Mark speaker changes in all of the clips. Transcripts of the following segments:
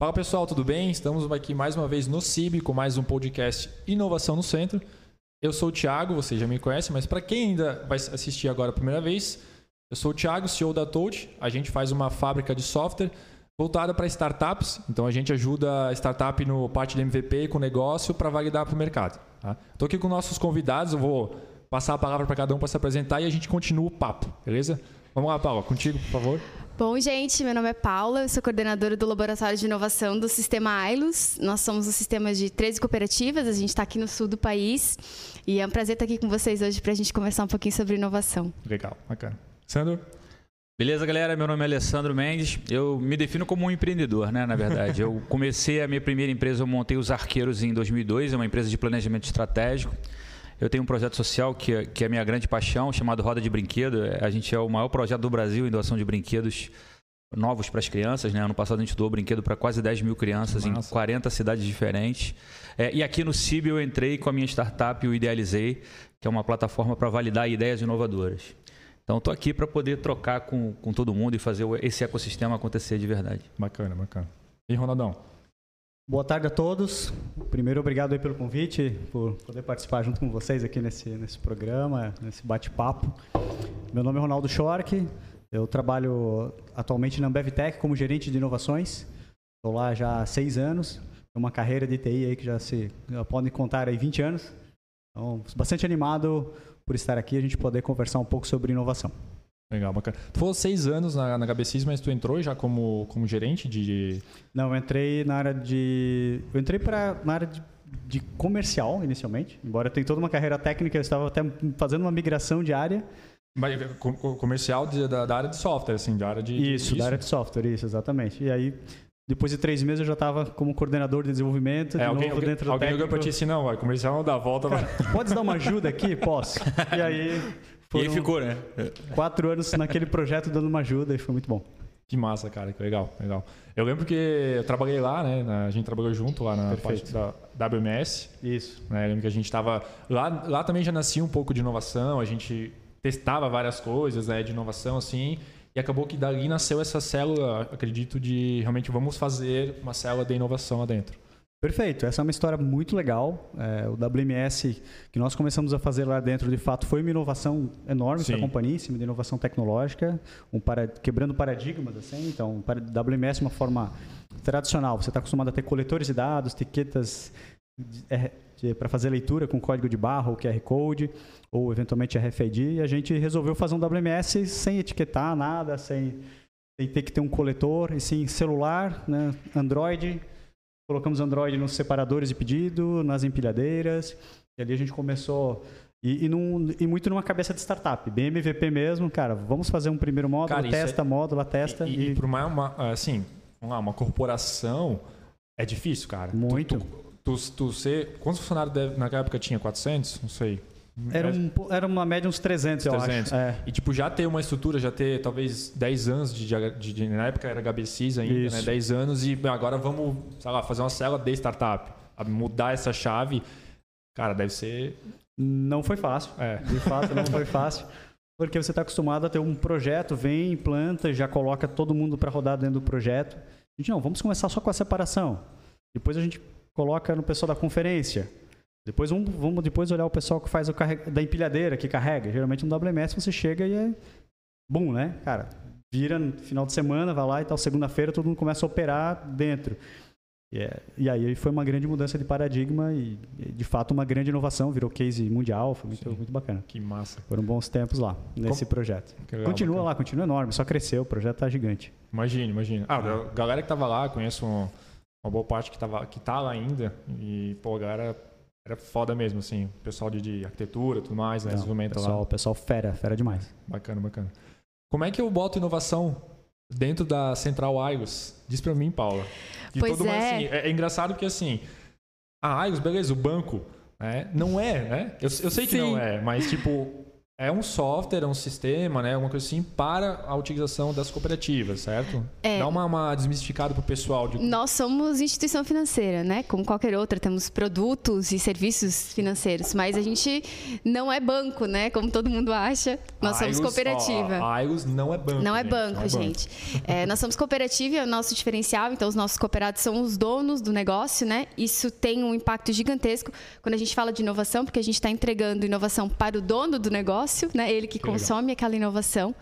Speaker 1: Fala pessoal, tudo bem? Estamos aqui mais uma vez no CIB com mais um podcast Inovação no Centro. Eu sou o Thiago, você já me conhece, mas para quem ainda vai assistir agora a primeira vez, eu sou o Thiago, CEO da Toad. A gente faz uma fábrica de software voltada para startups. Então a gente ajuda a startup no parte de MVP com negócio para validar para o mercado. Estou tá? aqui com nossos convidados, eu vou passar a palavra para cada um para se apresentar e a gente continua o papo, beleza? Vamos lá, Paula, contigo, por favor.
Speaker 2: Bom, gente, meu nome é Paula, eu sou coordenadora do Laboratório de Inovação do Sistema AILUS. Nós somos um sistema de 13 cooperativas, a gente está aqui no sul do país. E é um prazer estar aqui com vocês hoje para a gente conversar um pouquinho sobre inovação.
Speaker 1: Legal, bacana. Sandro?
Speaker 3: Beleza, galera? Meu nome é Alessandro Mendes. Eu me defino como um empreendedor, né? Na verdade, eu comecei a minha primeira empresa, eu montei os Arqueiros em 2002, é uma empresa de planejamento estratégico. Eu tenho um projeto social que, é, que é a minha grande paixão, chamado Roda de Brinquedo. A gente é o maior projeto do Brasil em doação de brinquedos novos para as crianças. Né? Ano passado a gente doou brinquedo para quase 10 mil crianças Nossa. em 40 cidades diferentes. É, e aqui no CIB eu entrei com a minha startup, o Idealizei, que é uma plataforma para validar ideias inovadoras. Então estou aqui para poder trocar com, com todo mundo e fazer esse ecossistema acontecer de verdade.
Speaker 1: Bacana, bacana. E Ronaldão?
Speaker 4: Boa tarde a todos. Primeiro, obrigado pelo convite, por poder participar junto com vocês aqui nesse, nesse programa, nesse bate-papo. Meu nome é Ronaldo Schork, eu trabalho atualmente na Ambevtech como gerente de inovações. Estou lá já há seis anos, uma carreira de TI aí que já se já podem contar aí 20 anos. Então, bastante animado por estar aqui e a gente poder conversar um pouco sobre inovação.
Speaker 1: Legal, bacana. Tu falou seis anos na, na HBCIS, mas tu entrou já como, como gerente de...
Speaker 4: Não, eu entrei na área de... Eu entrei para na área de, de comercial, inicialmente. Embora eu tenha toda uma carreira técnica, eu estava até fazendo uma migração de área.
Speaker 1: Mas, comercial de, da, da, área de software, assim, da área de...
Speaker 4: Isso, isso, da área de software, isso, exatamente. E aí, depois de três meses, eu já estava como coordenador de desenvolvimento, de
Speaker 1: é, alguém, alguém, dentro do alguém técnico. Alguém para ti assim, não, comercial não dá volta.
Speaker 4: Cara, mas... Pode dar uma ajuda aqui? Posso. E aí
Speaker 3: foram e aí ficou, né?
Speaker 4: Quatro anos naquele projeto dando uma ajuda e foi muito bom.
Speaker 1: Que massa, cara, que legal, legal. Eu lembro que eu trabalhei lá, né? A gente trabalhou junto lá na Perfeito. parte da WMS.
Speaker 4: Isso.
Speaker 1: Né, eu lembro que a gente estava lá, lá também já nascia um pouco de inovação. A gente testava várias coisas, né? De inovação assim. E acabou que dali nasceu essa célula, acredito, de realmente vamos fazer uma célula de inovação lá dentro.
Speaker 4: Perfeito, essa é uma história muito legal. É, o WMS que nós começamos a fazer lá dentro, de fato, foi uma inovação enorme para a companhia, em cima de inovação tecnológica, um para, quebrando paradigmas. Assim. Então, para WMS é uma forma tradicional. Você está acostumado a ter coletores de dados, etiquetas para fazer leitura com código de barra ou QR Code, ou eventualmente RFID, e a gente resolveu fazer um WMS sem etiquetar nada, sem, sem ter que ter um coletor, e sim celular, né, Android colocamos Android nos separadores de pedido, nas empilhadeiras, e ali a gente começou e, e, num, e, muito numa cabeça de startup, bem MVP mesmo, cara, vamos fazer um primeiro módulo, cara, testa é... módulo, testa.
Speaker 1: E, e, e para uma, uma, assim, lá, uma corporação é difícil, cara.
Speaker 4: Muito.
Speaker 1: Tu, tu, tu, tu ser, quantos funcionários deve, naquela época tinha? 400? Não sei.
Speaker 4: Era, um, era uma média uns 300, 300. eu acho. É.
Speaker 1: E tipo, já ter uma estrutura, já ter talvez 10 anos de, de, de na época era HBCs ainda, né? Isso. né? 10 anos e agora vamos, sei lá, fazer uma célula de startup. Mudar essa chave, cara, deve ser...
Speaker 4: Não foi fácil. É. De fato, não foi fácil. Porque você está acostumado a ter um projeto, vem, implanta, já coloca todo mundo para rodar dentro do projeto. A gente, não, vamos começar só com a separação. Depois a gente coloca no pessoal da conferência. Depois vamos, vamos depois olhar o pessoal que faz o carrega, da empilhadeira, que carrega. Geralmente no WMS você chega e é bom, né? Cara, vira no final de semana, vai lá e tal, segunda-feira todo mundo começa a operar dentro. E, é, e aí foi uma grande mudança de paradigma e, de fato, uma grande inovação, virou case mundial, foi muito, muito bacana.
Speaker 1: Que massa.
Speaker 4: Foram bons tempos lá, nesse Como? projeto. Legal, continua bacana. lá, continua enorme, só cresceu, o projeto tá gigante.
Speaker 1: Imagina, imagina. Ah, a galera que tava lá, conheço uma boa parte que, tava, que tá lá ainda, e, pô, a galera era foda mesmo, assim. Pessoal de, de arquitetura tudo mais, né?
Speaker 4: Desenvolvimento pessoal, lá. Pessoal fera, fera demais.
Speaker 1: Bacana, bacana. Como é que eu boto inovação dentro da Central IOS? Diz pra mim, Paula.
Speaker 2: Que pois é. Mundo,
Speaker 1: assim, é. é. engraçado que, assim, a IOS, beleza, o banco, né? Não é, né? Eu, eu sei que Sim. não é, mas, tipo, é um software, é um sistema, né? Alguma coisa assim para a utilização das cooperativas, certo? É. Dá uma, uma desmistificada para o pessoal. De...
Speaker 2: Nós somos instituição financeira, né? Como qualquer outra, temos produtos e serviços financeiros, mas a gente não é banco, né? Como todo mundo acha. Nós somos cooperativa.
Speaker 1: Ó, a não é banco.
Speaker 2: Não é banco, não é gente. Banco. É, nós somos cooperativa e é o nosso diferencial. Então, os nossos cooperados são os donos do negócio, né? Isso tem um impacto gigantesco quando a gente fala de inovação, porque a gente está entregando inovação para o dono do negócio negócio, né? Ele que, que consome legal. aquela inovação.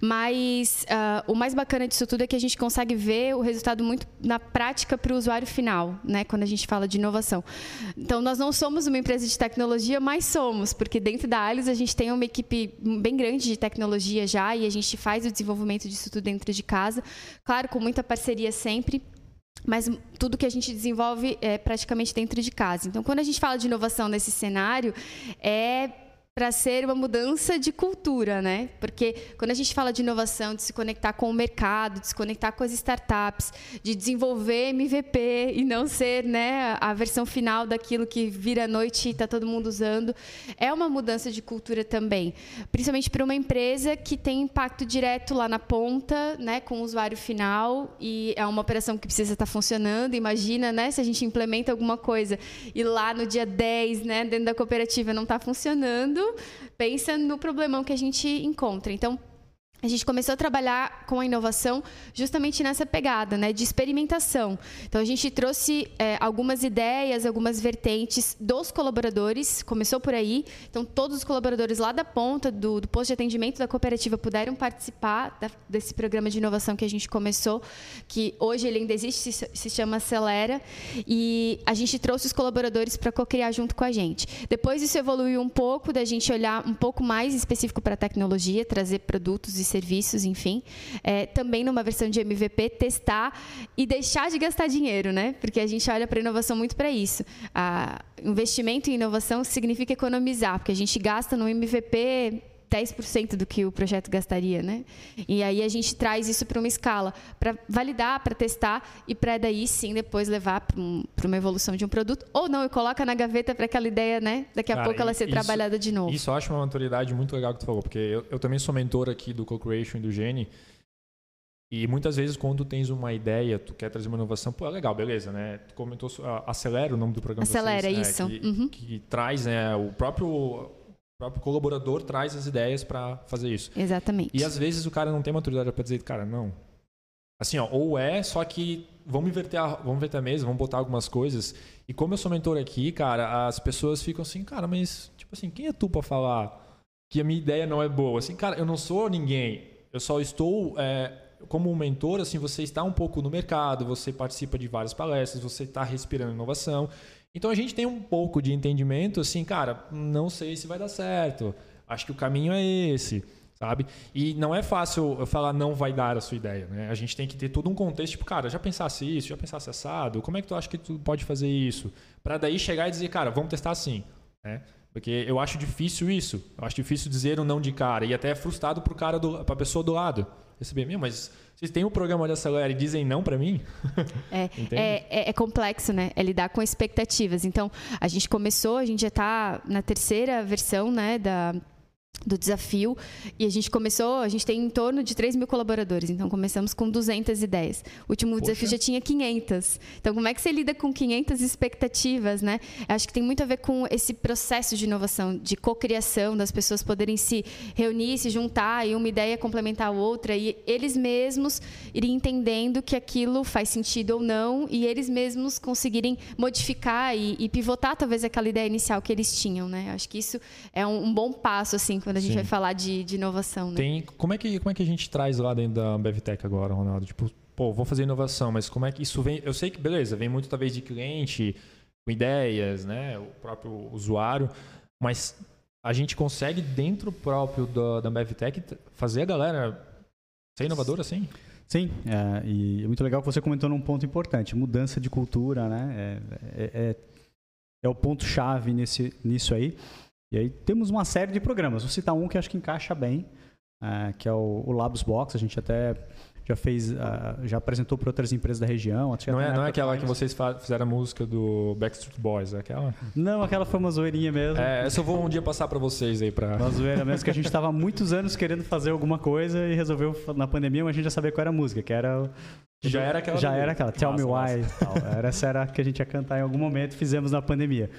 Speaker 2: Mas uh, o mais bacana disso tudo é que a gente consegue ver o resultado muito na prática para o usuário final, né? Quando a gente fala de inovação. Então, nós não somos uma empresa de tecnologia, mas somos, porque dentro da Alice a gente tem uma equipe bem grande de tecnologia já e a gente faz o desenvolvimento disso tudo dentro de casa. Claro, com muita parceria sempre mas tudo que a gente desenvolve é praticamente dentro de casa. Então, quando a gente fala de inovação nesse cenário, é para ser uma mudança de cultura, né? Porque quando a gente fala de inovação, de se conectar com o mercado, de se conectar com as startups, de desenvolver MVP e não ser, né, a versão final daquilo que vira à noite e está todo mundo usando, é uma mudança de cultura também, principalmente para uma empresa que tem impacto direto lá na ponta, né, com o usuário final e é uma operação que precisa estar tá funcionando. Imagina, né, se a gente implementa alguma coisa e lá no dia 10, né, dentro da cooperativa não está funcionando, pensa no problemão que a gente encontra. Então, a gente começou a trabalhar com a inovação justamente nessa pegada, né, de experimentação. Então a gente trouxe é, algumas ideias, algumas vertentes dos colaboradores, começou por aí. Então todos os colaboradores lá da ponta do, do posto de atendimento da cooperativa puderam participar da, desse programa de inovação que a gente começou, que hoje ele ainda existe, se, se chama Acelera, e a gente trouxe os colaboradores para co-criar junto com a gente. Depois isso evoluiu um pouco, da gente olhar um pouco mais específico para a tecnologia, trazer produtos e serviços, enfim. É, também numa versão de MVP, testar e deixar de gastar dinheiro, né? Porque a gente olha para inovação muito para isso. A investimento em inovação significa economizar, porque a gente gasta no MVP 10% do que o projeto gastaria, né? E aí a gente traz isso para uma escala, para validar, para testar e para daí sim depois levar para um, uma evolução de um produto ou não, e coloca na gaveta para aquela ideia, né? Daqui a Cara, pouco ela ser isso, trabalhada de novo.
Speaker 1: Isso eu acho uma maturidade muito legal que tu falou, porque eu, eu também sou mentor aqui do Co-Creation e do Gene. E muitas vezes, quando tu tens uma ideia, tu quer trazer uma inovação, pô, é legal, beleza, né? Tu comentou, acelera o nome do programa.
Speaker 2: Acelera,
Speaker 1: vocês,
Speaker 2: isso.
Speaker 1: Né? Que,
Speaker 2: uhum.
Speaker 1: que, traz né, o próprio o próprio colaborador traz as ideias para fazer isso.
Speaker 2: Exatamente.
Speaker 1: E às vezes o cara não tem maturidade para dizer, cara, não. Assim, ó, ou é, só que vamos inverter a, vamos inverter a mesa, vamos botar algumas coisas. E como eu sou mentor aqui, cara, as pessoas ficam assim, cara, mas, tipo assim, quem é tu para falar que a minha ideia não é boa? Assim, cara, eu não sou ninguém. Eu só estou, é, como um mentor, assim, você está um pouco no mercado, você participa de várias palestras, você está respirando inovação. Então a gente tem um pouco de entendimento, assim, cara, não sei se vai dar certo. Acho que o caminho é esse, sabe? E não é fácil eu falar não vai dar a sua ideia, né? A gente tem que ter todo um contexto, tipo, cara, já pensasse isso, já pensasse assado, como é que tu acha que tu pode fazer isso? Para daí chegar e dizer, cara, vamos testar assim, né? Porque eu acho difícil isso. Eu acho difícil dizer um não de cara e até é frustrado pro cara do, pra pessoa do lado. Receber, meu, mas vocês têm um programa de acelera e dizem não para mim?
Speaker 2: É, é, é, é, complexo, né? É lidar com expectativas. Então, a gente começou, a gente já está na terceira versão né, da, do desafio e a gente começou, a gente tem em torno de 3 mil colaboradores, então começamos com 200 ideias. O último Poxa. desafio já tinha 500. Então, como é que você lida com 500 expectativas, né? Acho que tem muito a ver com esse processo de inovação, de cocriação, das pessoas poderem se reunir, se juntar e uma ideia complementar a outra e eles mesmos irem entendendo que aquilo faz sentido ou não e eles mesmos conseguirem modificar e, e pivotar talvez aquela ideia inicial que eles tinham, né? Acho que isso é um, um bom passo assim quando a gente Sim. vai falar de, de inovação. Né?
Speaker 1: Tem, como, é que, como é que a gente traz lá dentro da BevTech agora, Ronaldo? Tipo, pô, vou fazer inovação, mas como é que isso vem? Eu sei que, beleza, vem muito talvez de cliente, com ideias, né? O próprio usuário, mas a gente consegue dentro próprio da, da BevTech fazer a galera ser inovadora assim?
Speaker 4: Sim, é, e é muito legal que você comentou num ponto importante, mudança de cultura, né? É, é, é, é o ponto-chave nisso aí. E aí temos uma série de programas. Vou citar um que acho que encaixa bem, é, que é o, o Labs Box. A gente até já fez, uh, já apresentou para outras empresas da região.
Speaker 1: Não é, não é aquela que vocês fizeram a música do Backstreet Boys, é aquela?
Speaker 4: Não, aquela foi uma zoeirinha mesmo.
Speaker 1: É, essa eu vou um dia passar para vocês aí para.
Speaker 4: Uma zoeira mesmo que a gente estava muitos anos querendo fazer alguma coisa e resolveu na pandemia, mas a gente já sabia qual era a música, que era
Speaker 1: já era aquela.
Speaker 4: Já era aquela. Tell massa, Me Why. Era, essa era a que a gente ia cantar em algum momento, fizemos na pandemia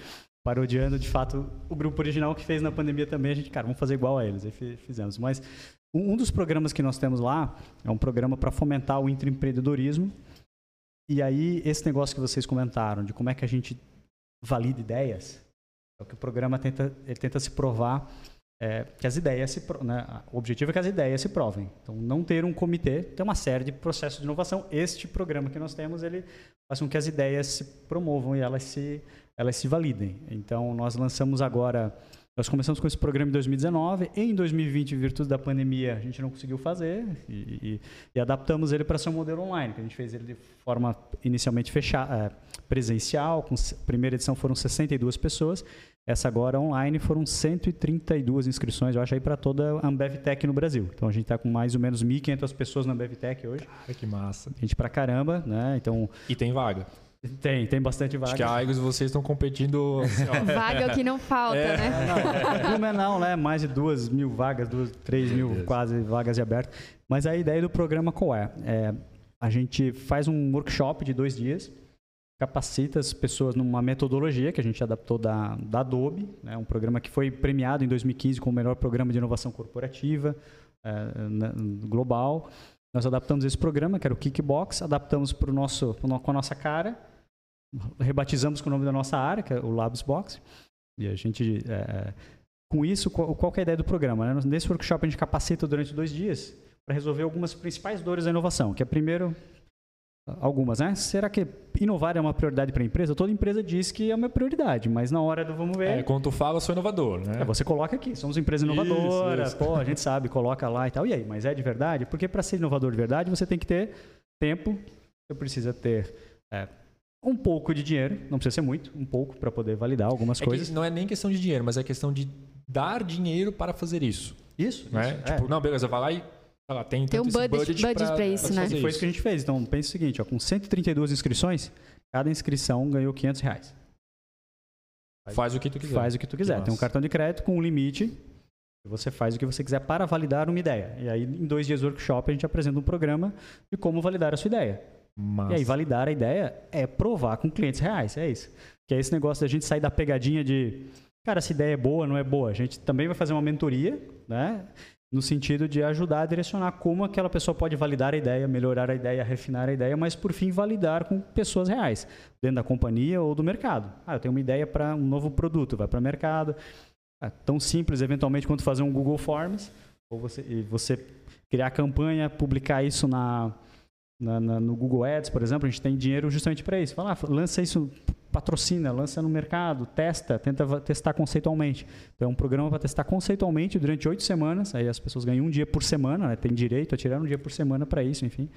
Speaker 4: parodiando de fato o grupo original que fez na pandemia também. A gente, cara, vamos fazer igual a eles. Aí fizemos. Mas um dos programas que nós temos lá é um programa para fomentar o intraempreendedorismo. E aí, esse negócio que vocês comentaram, de como é que a gente valida ideias, é o que o programa tenta, ele tenta se provar é, que as ideias se né, o objetivo é que as ideias se provem. Então, não ter um comitê, tem uma série de processos de inovação. Este programa que nós temos, ele faz com que as ideias se promovam e elas se elas se validem. Então, nós lançamos agora, nós começamos com esse programa em 2019, em 2020, em virtude da pandemia, a gente não conseguiu fazer e, e, e adaptamos ele para ser um modelo online, que a gente fez ele de forma inicialmente fechada, é, presencial, com primeira edição foram 62 pessoas, essa agora online foram 132 inscrições, eu acho, aí para toda a AmbevTech no Brasil. Então a gente está com mais ou menos 1.500 pessoas na AmbevTech hoje.
Speaker 1: Ai, que massa.
Speaker 4: Gente pra caramba, né? Então...
Speaker 1: E tem vaga.
Speaker 4: Tem, tem bastante vaga.
Speaker 1: Acho que a Aigos vocês estão competindo. Assim,
Speaker 2: vaga é o que não falta, é. né?
Speaker 4: Não, não, né? Mais de duas mil vagas, duas, três mil quase vagas abertas. Mas a ideia do programa qual é? é? A gente faz um workshop de dois dias, capacita as pessoas numa metodologia que a gente adaptou da, da Adobe, né? um programa que foi premiado em 2015 como o melhor programa de inovação corporativa é, global. Nós adaptamos esse programa, que era o Kickbox, adaptamos para o nosso, com a nossa cara, rebatizamos com o nome da nossa área, que é o Labs Box. E a gente, é, com isso, qual, qual é a ideia do programa? Né? Nesse workshop a gente capacita durante dois dias para resolver algumas principais dores da inovação, que é primeiro algumas, né? Será que inovar é uma prioridade para a empresa? Toda empresa diz que é uma prioridade, mas na hora do vamos ver.
Speaker 1: É, quando tu fala, eu sou inovador, né?
Speaker 4: É, você coloca aqui, somos empresa inovadora, isso, isso. pô, a gente sabe, coloca lá e tal. E aí, mas é de verdade? Porque para ser inovador de verdade, você tem que ter tempo, você precisa ter é, um pouco de dinheiro, não precisa ser muito, um pouco para poder validar algumas
Speaker 1: é
Speaker 4: coisas.
Speaker 1: não é nem questão de dinheiro, mas é questão de dar dinheiro para fazer isso.
Speaker 4: Isso.
Speaker 1: Né? Tipo, é. não, beleza, vai lá e lá, tem,
Speaker 2: tem um budget, budget, budget para isso, né?
Speaker 4: Foi isso que a gente fez. Então, pense o seguinte, ó, com 132 inscrições, cada inscrição ganhou 500 reais.
Speaker 1: Faz o que tu quiser.
Speaker 4: Faz o que tu quiser. Que tem um cartão de crédito com um limite. Você faz o que você quiser para validar uma ideia. E aí, em dois dias de workshop, a gente apresenta um programa de como validar a sua ideia. Massa. E aí, validar a ideia é provar com clientes reais. É isso. Que é esse negócio da gente sair da pegadinha de, cara, essa ideia é boa, não é boa. A gente também vai fazer uma mentoria, né? No sentido de ajudar a direcionar como aquela pessoa pode validar a ideia, melhorar a ideia, refinar a ideia, mas por fim validar com pessoas reais, dentro da companhia ou do mercado. Ah, eu tenho uma ideia para um novo produto, vai para o mercado. É tão simples, eventualmente, quanto fazer um Google Forms, ou você, você criar campanha, publicar isso na, na, na, no Google Ads, por exemplo, a gente tem dinheiro justamente para isso. Fala, ah, lança isso patrocina, lança no mercado, testa, tenta testar conceitualmente. Então é um programa para testar conceitualmente durante oito semanas. Aí as pessoas ganham um dia por semana, né? tem direito a tirar um dia por semana para isso, enfim.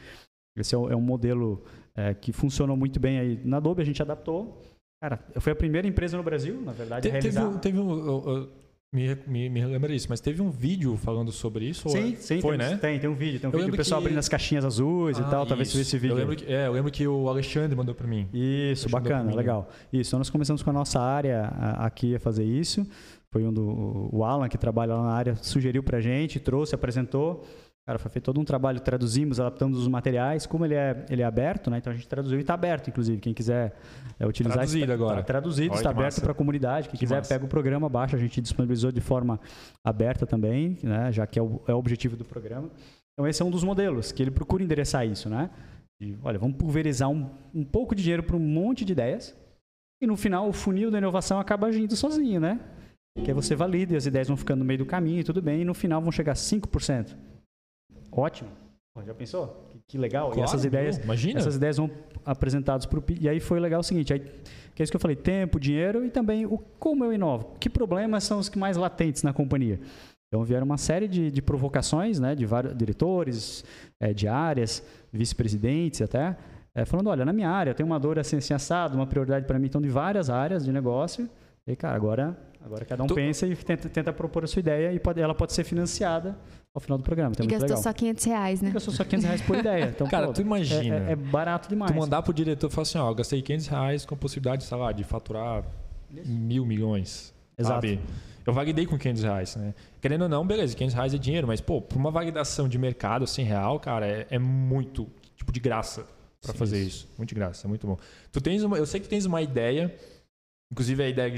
Speaker 4: Esse é, é um modelo é, que funcionou muito bem aí. Na Adobe a gente adaptou. Cara, foi a primeira empresa no Brasil, na verdade,
Speaker 1: Te, a realizar. Teve, teve um, me, me, me lembra isso, mas teve um vídeo falando sobre isso?
Speaker 4: Sim, sim.
Speaker 1: Foi,
Speaker 4: tem,
Speaker 1: né?
Speaker 4: Tem, tem um vídeo. Tem um eu vídeo do pessoal que... abrindo as caixinhas azuis ah, e tal. Talvez você esse vídeo.
Speaker 1: Eu lembro, que, é, eu lembro que o Alexandre mandou para mim.
Speaker 4: Isso, bacana, legal. Isso, então nós começamos com a nossa área aqui a fazer isso. Foi um do o Alan, que trabalha lá na área, sugeriu para gente, trouxe, apresentou. Cara, foi feito todo um trabalho, traduzimos, adaptamos os materiais. Como ele é, ele é aberto, né? Então a gente traduziu e está aberto, inclusive. Quem quiser é, utilizar...
Speaker 1: Traduzido
Speaker 4: tá,
Speaker 1: agora.
Speaker 4: Tá traduzido, está aberto para a comunidade. Quem que quiser, massa. pega o programa, baixa. A gente disponibilizou de forma aberta também, né? Já que é o, é o objetivo do programa. Então esse é um dos modelos, que ele procura endereçar isso, né? E, olha, vamos pulverizar um, um pouco de dinheiro para um monte de ideias. E no final, o funil da inovação acaba agindo sozinho, né? Que aí você valida e as ideias vão ficando no meio do caminho e tudo bem. E no final vão chegar a 5%. Ótimo. Já pensou? Que, que legal.
Speaker 1: Claro,
Speaker 4: e essas ideias,
Speaker 1: imagina.
Speaker 4: essas ideias vão apresentadas para o E aí foi legal o seguinte, aí, que é isso que eu falei, tempo, dinheiro e também o como eu inovo. Que problemas são os que mais latentes na companhia? Então vieram uma série de, de provocações, né, de vários diretores, é, de áreas, vice-presidentes até, é, falando, olha, na minha área eu tenho uma dor assim, assim assado, uma prioridade para mim, então de várias áreas de negócio. E cara, agora Agora cada um tu... pensa e tenta, tenta, propor a sua ideia e pode, ela pode ser financiada ao final do programa. Então
Speaker 2: é e gastou legal. só 500 reais, né?
Speaker 4: Gastou só 500 reais por ideia. Então,
Speaker 1: Cara, pô, tu imagina.
Speaker 4: É, é, é, barato demais.
Speaker 1: Tu mandar pro diretor e falar assim, ó, gastei 500 reais com a possibilidade, sei lá, de faturar Isso. mil milhões. Exato. Sabe? Eu validei com 500 reais, né? Querendo ou não, beleza, 500 reais é dinheiro, mas, pô, por uma validação de mercado assim, real, cara, é, é muito, tipo, de graça para fazer isso. isso. Muito de graça, é muito bom. Tu tens uma, eu sei que tens uma ideia inclusive a ideia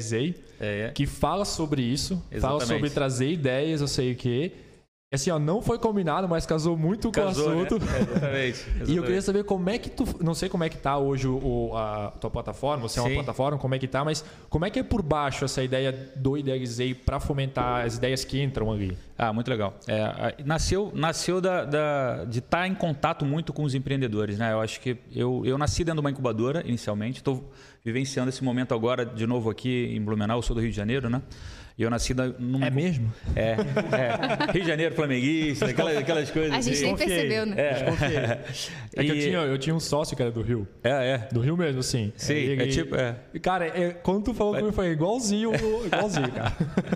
Speaker 1: é, é. que fala sobre isso, Exatamente. fala sobre trazer ideias, eu sei o quê. Assim, ó, não foi combinado, mas casou muito casou, com o né? assunto. Né? É, exatamente, exatamente. e eu queria saber como é que tu. Não sei como é que tá hoje o, a tua plataforma, você é uma plataforma, como é que tá, mas como é que é por baixo essa ideia do Idealizei para fomentar as ideias que entram ali?
Speaker 3: Ah, muito legal. É, nasceu nasceu da, da de estar tá em contato muito com os empreendedores, né? Eu acho que eu, eu nasci dentro de uma incubadora inicialmente, estou vivenciando esse momento agora de novo aqui em Blumenau, eu sou do Rio de Janeiro, né? E eu nasci numa...
Speaker 1: É mesmo?
Speaker 3: É, é. Rio de Janeiro, flamenguista, aquelas, aquelas coisas.
Speaker 2: A gente assim. nem percebeu, né?
Speaker 1: É, é que eu, tinha, eu tinha um sócio que era do Rio.
Speaker 3: É, é.
Speaker 1: Do Rio mesmo, sim.
Speaker 3: Sim, é tipo... É.
Speaker 1: Cara, é, quando tu falou comigo, foi igualzinho, igualzinho, cara.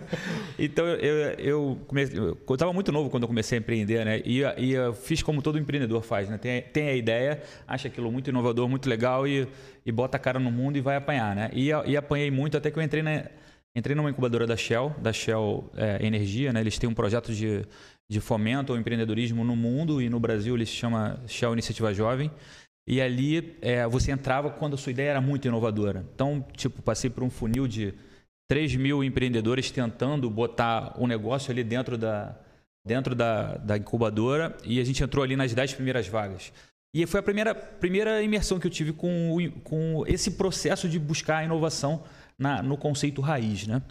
Speaker 3: então, eu, eu, comecei, eu estava muito novo quando eu comecei a empreender, né? E, e eu fiz como todo empreendedor faz, né? Tem, tem a ideia, acha aquilo muito inovador, muito legal e, e bota a cara no mundo e vai apanhar, né? E, e apanhei muito até que eu entrei na Entrei numa incubadora da Shell, da Shell é, Energia, né? Eles têm um projeto de, de fomento ao empreendedorismo no mundo e no Brasil ele se chama Shell Iniciativa Jovem. E ali é, você entrava quando a sua ideia era muito inovadora. Então, tipo, passei por um funil de 3 mil empreendedores tentando botar o um negócio ali dentro da, dentro da, da incubadora e a gente entrou ali nas 10 primeiras vagas. E foi a primeira, primeira imersão que eu tive com, com esse processo de buscar a inovação na, no conceito raiz, né?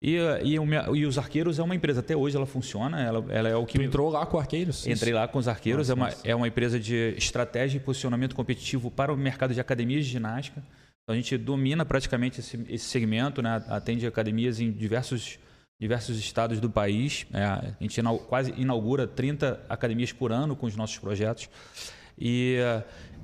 Speaker 3: E, e, e, os Arqueiros é uma empresa, até hoje ela funciona, ela, ela é o que...
Speaker 1: Tu entrou lá com Arqueiros?
Speaker 3: Entrei lá com os Arqueiros, nossa, é, uma, nossa. é uma empresa de estratégia e posicionamento competitivo para o mercado de academias de ginástica. Então a gente domina praticamente esse, esse segmento, né? atende academias em diversos, diversos estados do país. É, a gente quase inaugura 30 academias por ano com os nossos projetos. E,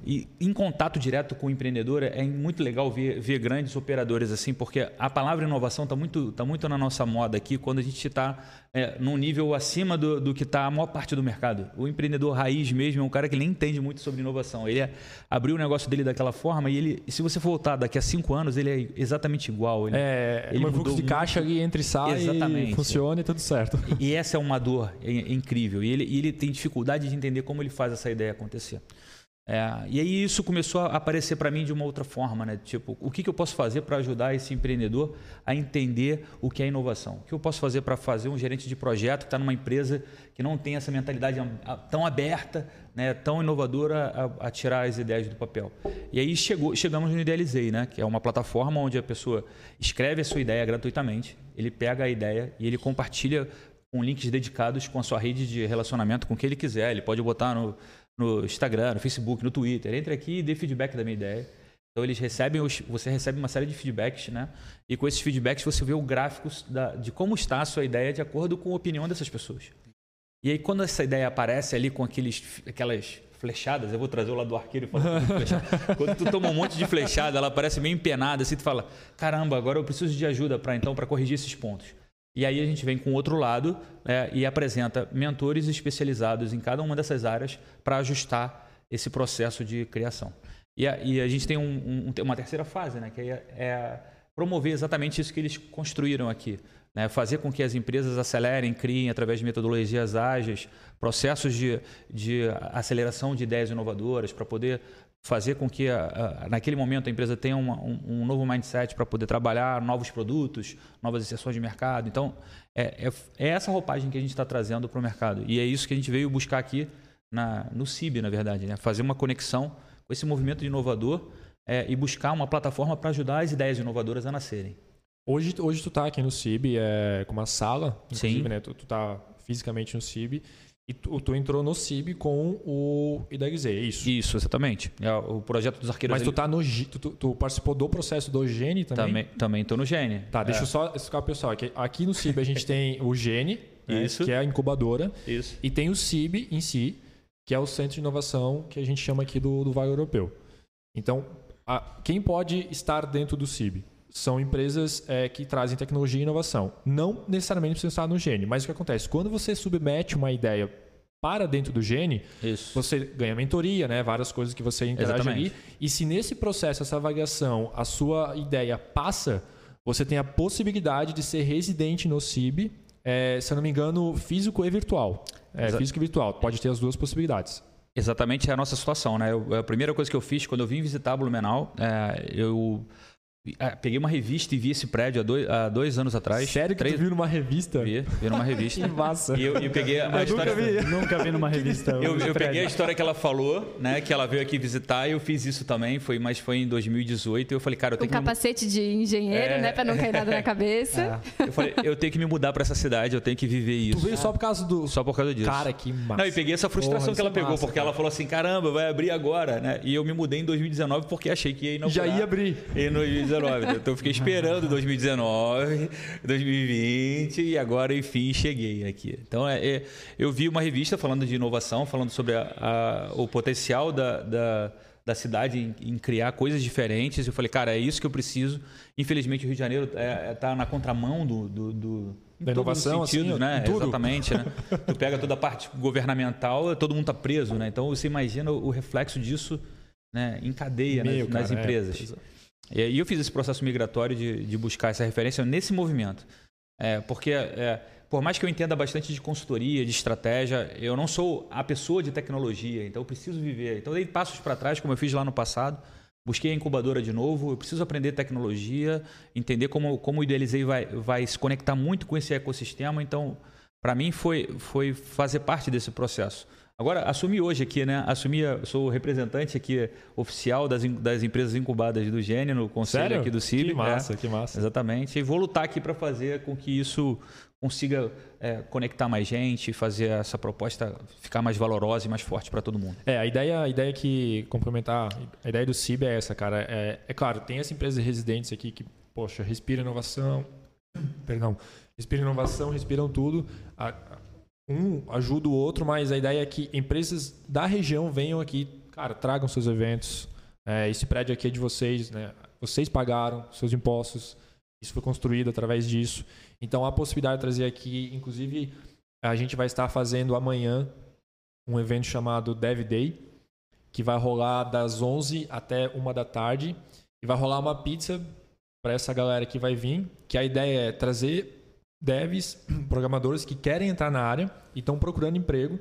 Speaker 3: e em contato direto com o empreendedor é muito legal ver, ver grandes operadores assim, porque a palavra inovação está muito, tá muito na nossa moda aqui quando a gente está é, num nível acima do, do que está a maior parte do mercado. O empreendedor raiz mesmo é um cara que nem entende muito sobre inovação. Ele é, abriu o negócio dele daquela forma e ele, se você voltar daqui a cinco anos, ele é exatamente igual. Ele,
Speaker 1: é, ele um fluxo de caixa ali entre e sai exatamente. e funciona e tudo certo.
Speaker 3: E, e essa é uma dor é, é incrível. E ele, e ele tem dificuldade de entender como ele faz essa ideia acontecer. É, e aí isso começou a aparecer para mim de uma outra forma, né? Tipo, o que, que eu posso fazer para ajudar esse empreendedor a entender o que é inovação? O que eu posso fazer para fazer um gerente de projeto que está numa empresa que não tem essa mentalidade tão aberta, né? tão inovadora a, a, tirar as ideias do papel? E aí chegou, chegamos no Idealizei, né? Que é uma plataforma onde a pessoa escreve a sua ideia gratuitamente, ele pega a ideia e ele compartilha com links dedicados com a sua rede de relacionamento com o que ele quiser. Ele pode botar no no Instagram, no Facebook, no Twitter. Entre aqui e dê feedback da minha ideia. Então eles recebem, os, você recebe uma série de feedbacks, né? E com esses feedbacks você vê o gráfico da, de como está a sua ideia de acordo com a opinião dessas pessoas. E aí quando essa ideia aparece ali com aqueles, aquelas flechadas, eu vou trazer o lado do arqueiro e falar Quando tu toma um monte de flechada, ela parece meio empenada, assim tu fala, caramba, agora eu preciso de ajuda para então para corrigir esses pontos. E aí a gente vem com outro lado né, e apresenta mentores especializados em cada uma dessas áreas para ajustar esse processo de criação. E a, e a gente tem um, um, uma terceira fase, né, que é, é, promover exatamente isso que eles construíram aqui. Né, fazer com que as empresas acelerem, criem, através de metodologias ágeis, processos de, de aceleração de ideias inovadoras, para poder fazer com que a, a, naquele momento a empresa tenha uma, um, um, novo mindset para poder trabalhar novos produtos, novas inserções de mercado. Então, é, é, é essa roupagem que a gente está trazendo para o mercado. E é isso que a gente veio buscar aqui na, no CIB, na verdade, né? fazer uma conexão com esse movimento inovador é, e buscar uma plataforma para ajudar as ideias inovadoras a nascerem.
Speaker 1: Hoje, hoje tu está aqui no CIB é, com uma sala, inclusive, Sim. né? Tu, está fisicamente no CIB e tu, tu, entrou no CIB com o IDEXE, é isso?
Speaker 3: Isso, exatamente. É o projeto dos arqueiros.
Speaker 1: Mas tu, tá no, tu, tu, participou do processo do Gene também?
Speaker 3: Também estou no Gene.
Speaker 1: Tá, deixa é. eu só explicar pessoal. Aqui, aqui no CIB a gente tem o Gene, né, que é a incubadora.
Speaker 3: Isso.
Speaker 1: E tem o CIB em si, que é o Centro de Inovação que a gente chama aqui do, do Vale Europeu. Então, a, quem pode estar dentro do CIB? São empresas é, que trazem tecnologia e inovação. Não necessariamente precisa estar no Gene, mas o que acontece? Quando você submete uma ideia para dentro do Gene, Isso. você ganha mentoria, né? várias coisas que você interage Exatamente. ali. E se nesse processo, essa avaliação, a sua ideia passa, você tem a possibilidade de ser residente no CIB, é, se eu não me engano, físico e virtual. É, físico e virtual. Pode ter as duas possibilidades.
Speaker 3: Exatamente é a nossa situação, né? Eu, a primeira coisa que eu fiz quando eu vim visitar Blumenau, é, eu ah, peguei uma revista e vi esse prédio há dois, há dois anos atrás.
Speaker 1: Sério que Três... tu viu numa revista?
Speaker 3: Vi, vi numa revista.
Speaker 1: que massa.
Speaker 3: E eu, eu peguei a
Speaker 1: eu
Speaker 3: história...
Speaker 1: Nunca vi. nunca vi numa revista.
Speaker 3: eu, eu peguei a história que ela falou, né? Que ela veio aqui visitar e eu fiz isso também, foi, mas foi em 2018. E eu falei, cara, eu tenho
Speaker 2: Com
Speaker 3: que...
Speaker 2: capacete de engenheiro, é... né? Pra não cair nada na cabeça.
Speaker 3: É. Eu falei, eu tenho que me mudar pra essa cidade, eu tenho que viver isso.
Speaker 1: Tu veio só por causa do...
Speaker 3: Só por causa disso.
Speaker 1: Cara, que massa.
Speaker 3: Não, e peguei essa frustração Porra, que ela é pegou, massa, porque cara. ela falou assim, caramba, vai abrir agora, né? E eu me mudei em 2019 porque achei que ia inaugurar.
Speaker 1: Já ia abrir.
Speaker 3: Em 2019. então eu fiquei esperando 2019, 2020 e agora, enfim, cheguei aqui. Então, é, é, eu vi uma revista falando de inovação, falando sobre a, a, o potencial da, da, da cidade em, em, criar coisas diferentes. Eu falei, cara, é isso que eu preciso. Infelizmente, o Rio de Janeiro está é, tá na contramão do, do, do
Speaker 1: da inovação,
Speaker 3: sentido,
Speaker 1: assim,
Speaker 3: né? Exatamente, né? tu pega toda a parte governamental, todo mundo está preso, né? Então você imagina o reflexo disso, né? Em cadeia Meu, nas, cara, nas, é, empresas. É, e eu fiz esse processo migratório de, de buscar essa referência nesse movimento. É, porque, é, por mais que eu entenda bastante de consultoria, de estratégia, eu não sou a pessoa de tecnologia, então eu preciso viver. Então eu dei passos para trás, como eu fiz lá no passado, busquei a incubadora de novo, eu preciso aprender tecnologia, entender como, como o Idealizei vai, vai se conectar muito com esse ecossistema. Então, para mim, foi, foi fazer parte desse processo. Agora, assumi hoje aqui, né? Assumi, sou o representante aqui oficial das, das empresas incubadas do Gênio no conselho
Speaker 1: Sério?
Speaker 3: aqui do CIB.
Speaker 1: Que massa, é, que massa.
Speaker 3: Exatamente. E vou lutar aqui para fazer com que isso consiga é, conectar mais gente, fazer essa proposta ficar mais valorosa e mais forte para todo mundo.
Speaker 1: É, a ideia, a ideia que complementar, a ideia do CIB é essa, cara. É, é claro, tem as empresas residentes aqui que, poxa, respira inovação, perdão, respira inovação, respiram tudo. A, um ajuda o outro, mas a ideia é que empresas da região venham aqui, cara, tragam seus eventos. É, esse prédio aqui é de vocês, né? Vocês pagaram seus impostos, isso foi construído através disso. Então, a possibilidade de trazer aqui, inclusive, a gente vai estar fazendo amanhã um evento chamado Dev Day, que vai rolar das 11 até 1 da tarde. E vai rolar uma pizza para essa galera que vai vir, que a ideia é trazer devs, programadores que querem entrar na área e estão procurando emprego.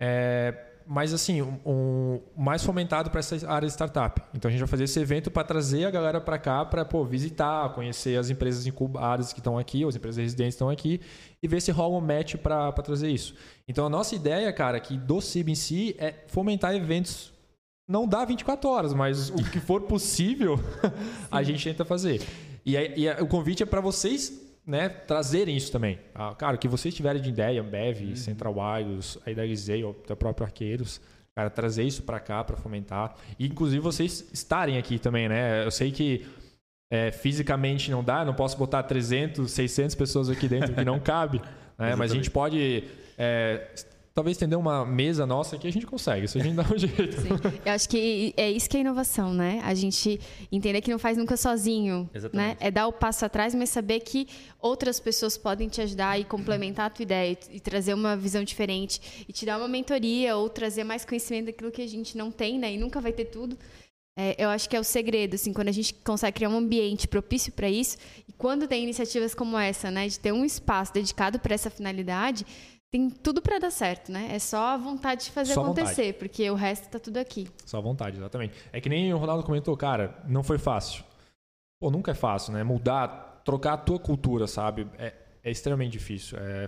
Speaker 1: É, mas assim, um, um mais fomentado para essa área de startup. Então a gente vai fazer esse evento para trazer a galera para cá para visitar, conhecer as empresas incubadas que estão aqui, as empresas residentes estão aqui e ver se rola um match para trazer isso. Então a nossa ideia, cara, que do CIB em si é fomentar eventos. Não dá 24 horas, mas o que for possível a gente tenta fazer. E, aí, e o convite é para vocês né, trazerem isso também. Ah, cara, que vocês tiverem de ideia, Ambev, uhum. Central Wireless, a Idealizei, ou até próprio Arqueiros, cara, trazer isso para cá para fomentar. E inclusive vocês estarem aqui também, né? Eu sei que é, fisicamente não dá, não posso botar 300, 600 pessoas aqui dentro que não cabe, né? Mas a gente pode é, talvez estender uma mesa nossa que a gente consegue, isso a gente dá um jeito.
Speaker 2: Sim. Eu acho que é isso que é inovação, né? A gente entender que não faz nunca sozinho, Exatamente. né? É dar o passo atrás, mas saber que outras pessoas podem te ajudar e complementar a tua ideia e trazer uma visão diferente e te dar uma mentoria ou trazer mais conhecimento daquilo que a gente não tem, né? E nunca vai ter tudo. É, eu acho que é o segredo, assim, quando a gente consegue criar um ambiente propício para isso e quando tem iniciativas como essa, né, de ter um espaço dedicado para essa finalidade, tem tudo para dar certo, né? É só a vontade de fazer só acontecer, vontade. porque o resto tá tudo aqui.
Speaker 1: Só a vontade, exatamente. É que nem o Ronaldo comentou, cara, não foi fácil. Pô, nunca é fácil, né? Mudar, trocar a tua cultura, sabe? É, é extremamente difícil é,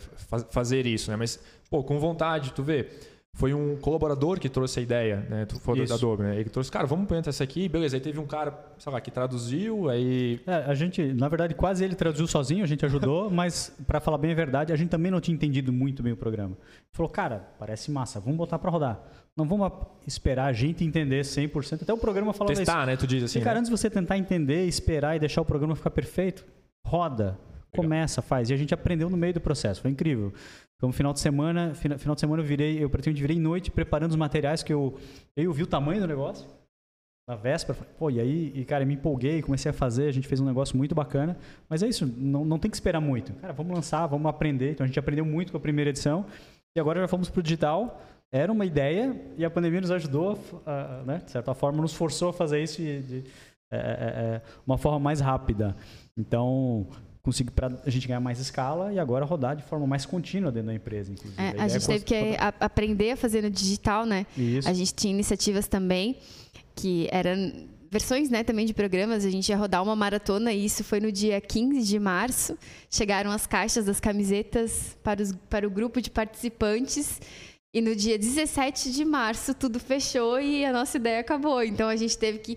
Speaker 1: fazer isso, né? Mas, pô, com vontade, tu vê foi um colaborador que trouxe a ideia, né? Tu foi da Adobe, né? Ele trouxe, cara, vamos implementar essa aqui, beleza. Aí teve um cara, sei lá, que traduziu, aí...
Speaker 4: É, a gente, na verdade, quase ele traduziu sozinho, a gente ajudou, mas, para falar bem a verdade, a gente também não tinha entendido muito bem o programa. Falou, cara, parece massa, vamos botar para rodar. Não vamos esperar a gente entender 100%. Até o programa falava
Speaker 1: Testar,
Speaker 4: isso.
Speaker 1: né? Tu diz assim,
Speaker 4: e, cara,
Speaker 1: né?
Speaker 4: antes de você tentar entender, esperar e deixar o programa ficar perfeito, roda, começa, faz. E a gente aprendeu no meio do processo, foi incrível. Então, final de semana, final de semana eu virei, eu praticamente virei noite preparando os materiais que eu, eu vi o tamanho do negócio. na véspera, pô, e aí, e, cara, me empolguei, comecei a fazer, a gente fez um negócio muito bacana, mas é isso, não, não tem que esperar muito. Cara, vamos lançar, vamos aprender. Então a gente aprendeu muito com a primeira edição e agora já fomos para o digital. Era uma ideia e a pandemia nos ajudou, né, de certa forma, nos forçou a fazer isso de, de é, é, é, uma forma mais rápida. Então, consegui para a gente ganhar mais escala e agora rodar de forma mais contínua dentro da empresa, inclusive.
Speaker 2: É, a, a gente teve que aprender a fazer no digital, né? Isso. A gente tinha iniciativas também que eram versões né, também de programas, a gente ia rodar uma maratona e isso foi no dia 15 de março. Chegaram as caixas das camisetas para, os, para o grupo de participantes. E no dia 17 de março tudo fechou e a nossa ideia acabou. Então a gente teve que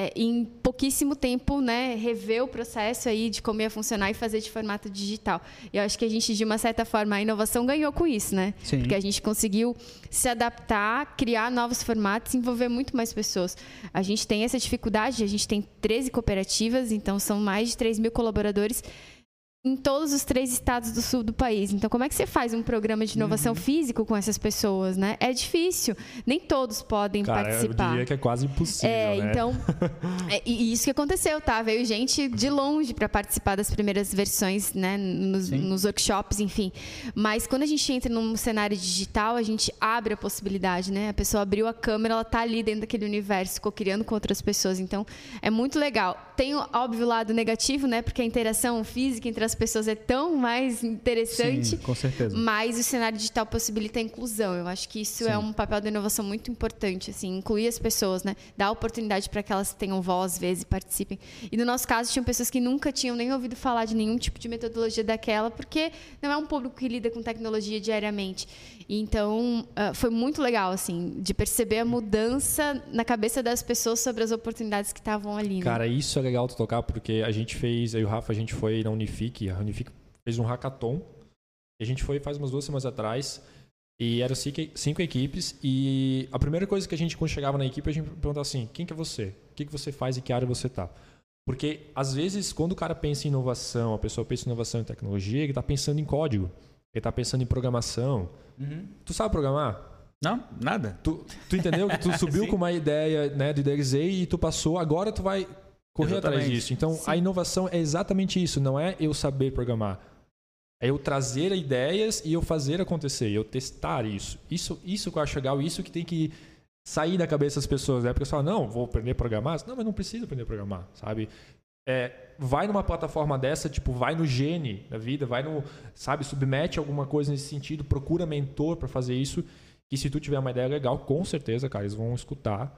Speaker 2: é, em pouquíssimo tempo, né, rever o processo aí de como ia funcionar e fazer de formato digital. E eu acho que a gente, de uma certa forma, a inovação ganhou com isso, né? Sim. Porque a gente conseguiu se adaptar, criar novos formatos, envolver muito mais pessoas. A gente tem essa dificuldade, a gente tem 13 cooperativas, então são mais de 3 mil colaboradores em todos os três estados do sul do país. Então, como é que você faz um programa de inovação uhum. físico com essas pessoas, né? É difícil. Nem todos podem Cara, participar.
Speaker 1: Eu diria que é quase impossível.
Speaker 2: É,
Speaker 1: né?
Speaker 2: então. é, e isso que aconteceu, tá? Veio gente de longe para participar das primeiras versões, né? Nos, nos, workshops, enfim. Mas quando a gente entra num cenário digital, a gente abre a possibilidade, né? A pessoa abriu a câmera, ela tá ali dentro daquele universo, ficou criando com outras pessoas. Então, é muito legal. Tem, óbvio, o lado negativo, né? Porque a interação física entre as pessoas é tão mais interessante. Sim,
Speaker 4: com certeza.
Speaker 2: Mas o cenário digital possibilita a inclusão. Eu acho que isso é Sim. é um papel da inovação muito importante, assim, incluir as pessoas, né? Dar oportunidade para que elas tenham voz, às vezes, e participem. E no nosso caso, tinham pessoas que nunca tinham nem ouvido falar de nenhum tipo de metodologia daquela, porque não é um público que lida com tecnologia diariamente. Então, uh, foi muito legal, assim, de perceber a mudança na cabeça das pessoas sobre as oportunidades que estavam ali. Né?
Speaker 1: Cara, isso é legal tu tocar, porque a gente fez, eu e o Rafa, a gente foi na Unifique, a Unifique fez um hackathon, a gente foi faz umas duas semanas atrás, e eram cinco, equipes, e a primeira coisa que a gente, quando chegava na equipe, a gente perguntava assim, quem que é você? O que, que você faz e que área você está? Porque, às vezes, quando o cara pensa em inovação, a pessoa pensa em inovação em tecnologia, ele está pensando em código, ele está pensando em programação, Uhum. Tu sabe programar?
Speaker 3: Não, nada.
Speaker 1: Tu, tu entendeu que tu subiu com uma ideia né, do IDXA e tu passou, agora tu vai correr exatamente. atrás disso. Então, Sim. a inovação é exatamente isso. Não é eu saber programar. É eu trazer ideias e eu fazer acontecer, eu testar isso. Isso, isso que eu acho legal, isso que tem que sair da cabeça das pessoas, né? Porque você fala, não, vou aprender a programar. Não, mas não precisa aprender a programar, sabe? É, vai numa plataforma dessa, tipo, vai no Gene da vida, vai no, sabe, submete alguma coisa nesse sentido, procura mentor para fazer isso. E se tu tiver uma ideia legal, com certeza, cara, eles vão escutar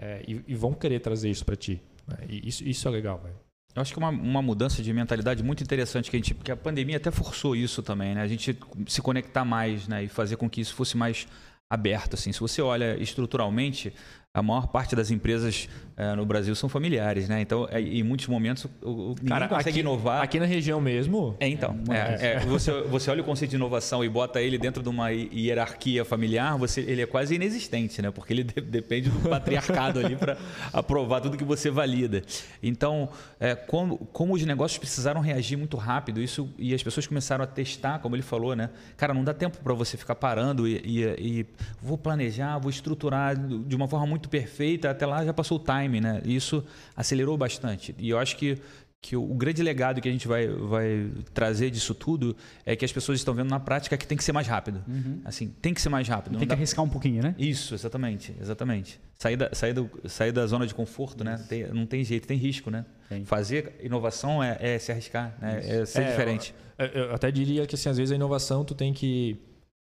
Speaker 1: é, e, e, vão querer trazer isso para ti. Né? Isso, isso é legal, velho.
Speaker 3: Eu acho que é uma, uma mudança de mentalidade muito interessante que a gente, porque a pandemia até forçou isso também, né? A gente se conectar mais, né? E fazer com que isso fosse mais aberto, assim. Se você olha estruturalmente, a maior parte das empresas é, no Brasil são familiares, né? Então, é, em muitos momentos, o, o Cara, consegue
Speaker 1: aqui,
Speaker 3: inovar.
Speaker 1: Aqui na região mesmo?
Speaker 3: É, então. É, é, você, você olha o conceito de inovação e bota ele dentro de uma hierarquia familiar, você, ele é quase inexistente, né? Porque ele de, depende do patriarcado ali para aprovar tudo que você valida. Então, é, como, como os negócios precisaram reagir muito rápido, isso e as pessoas começaram a testar, como ele falou, né? Cara, não dá tempo para você ficar parando e, e, e vou planejar, vou estruturar de uma forma muito muito perfeita, até lá já passou o time, né? Isso acelerou bastante. E eu acho que, que o grande legado que a gente vai, vai trazer disso tudo é que as pessoas estão vendo na prática que tem que ser mais rápido. Uhum. Assim, tem que ser mais rápido.
Speaker 4: Tem que dá... arriscar um pouquinho, né?
Speaker 3: Isso, exatamente, exatamente. Sair da, sair do, sair da zona de conforto, né? Tem, não tem jeito, tem risco, né? Tem. Fazer inovação é, é, se arriscar, né? é ser é, diferente.
Speaker 1: Eu, eu até diria que assim, às vezes a inovação tu tem que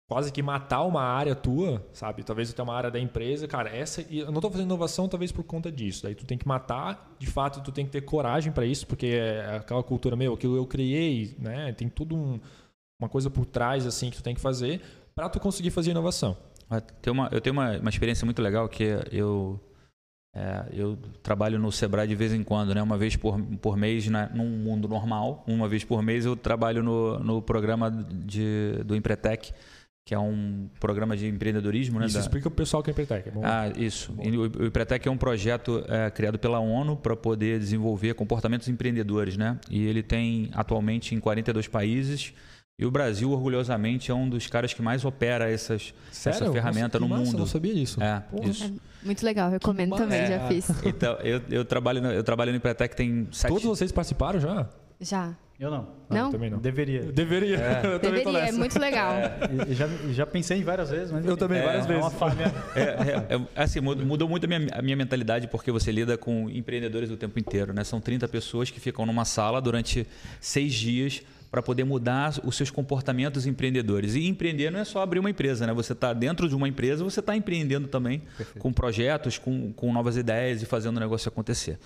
Speaker 1: quase que matar uma área tua, sabe? Talvez tenha uma área da empresa, cara, essa eu não estou fazendo inovação talvez por conta disso. Daí tu tem que matar, de fato, tu tem que ter coragem para isso, porque é aquela cultura meu, aquilo eu criei, né? Tem tudo um, uma coisa por trás assim que tu tem que fazer para tu conseguir fazer inovação.
Speaker 3: Tem uma, eu tenho uma, uma experiência muito legal que eu é, eu trabalho no Sebrae de vez em quando, né? Uma vez por, por mês, na, num mundo normal, uma vez por mês eu trabalho no, no programa de, do Empretec, que é um programa de empreendedorismo. Né,
Speaker 1: isso, da... explica para o pessoal que é Empretec. É bom.
Speaker 3: Ah, isso. O Empretec é um projeto é, criado pela ONU para poder desenvolver comportamentos empreendedores. Né? E ele tem atualmente em 42 países E o Brasil, orgulhosamente, é um dos caras que mais opera essas, essa ferramenta
Speaker 1: Nossa,
Speaker 3: no mundo. Eu
Speaker 1: não sabia disso.
Speaker 3: É, isso.
Speaker 2: É muito legal, recomendo também,
Speaker 3: é,
Speaker 2: já fiz.
Speaker 3: Então, eu, eu, trabalho no, eu trabalho no Empretec tem sete...
Speaker 1: Todos vocês participaram já?
Speaker 2: Já.
Speaker 4: Eu não.
Speaker 2: Não?
Speaker 1: também não.
Speaker 4: Deveria.
Speaker 1: Deveria.
Speaker 3: É.
Speaker 1: Eu também tô
Speaker 2: Deveria, é muito legal.
Speaker 4: E já, já pensei em várias vezes, mas
Speaker 1: Eu também,
Speaker 4: é,
Speaker 1: várias
Speaker 4: é
Speaker 1: vezes.
Speaker 4: uma falha.
Speaker 3: É, é, é, assim, mudou muito a minha, a minha mentalidade porque você lida com empreendedores o tempo inteiro, né? São 30 pessoas que ficam numa sala durante seis dias para poder mudar os seus comportamentos empreendedores. E empreender não é só abrir uma empresa, né? Você está dentro de uma empresa, você está empreendendo também com projetos, com, com novas ideias e fazendo o negócio acontecer.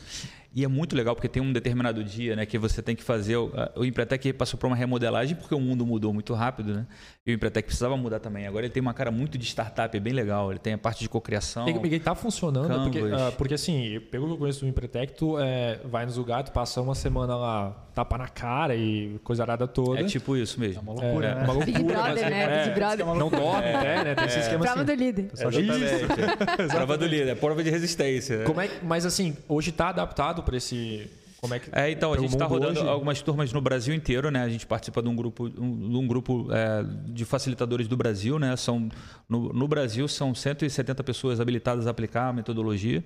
Speaker 3: E é muito legal porque tem um determinado dia, né, que você tem que fazer. O, o Empretec passou por uma remodelagem porque o mundo mudou muito rápido, né? E o Empretec precisava mudar também. Agora ele tem uma cara muito de startup, é bem legal. Ele tem a parte de cocriação.
Speaker 1: E, e tá funcionando, porque, ah, porque assim, pelo que eu conheço do Empretec, tu é, vai no Zugato, passa uma semana lá, tapa na cara e coisa arada toda.
Speaker 3: É tipo isso mesmo.
Speaker 4: Uma loucura,
Speaker 1: É,
Speaker 4: né?
Speaker 1: uma loucura.
Speaker 2: Big Brother,
Speaker 1: mas-
Speaker 2: né?
Speaker 1: é,
Speaker 2: Big Brother.
Speaker 1: Não dorme até, né? Tem esse esquema
Speaker 2: Prova
Speaker 1: assim.
Speaker 2: do líder.
Speaker 3: Exatamente. prova do líder, é prova de resistência. né?
Speaker 1: Como é, mas assim, hoje tá adaptado para esse... Como é que...
Speaker 3: É, então, a gente está rodando
Speaker 1: hoje?
Speaker 3: algumas turmas no Brasil inteiro, né? A gente participa de um grupo, um, de um grupo é, de facilitadores do Brasil, né? São, no, no Brasil são 170 pessoas habilitadas a aplicar a metodologia.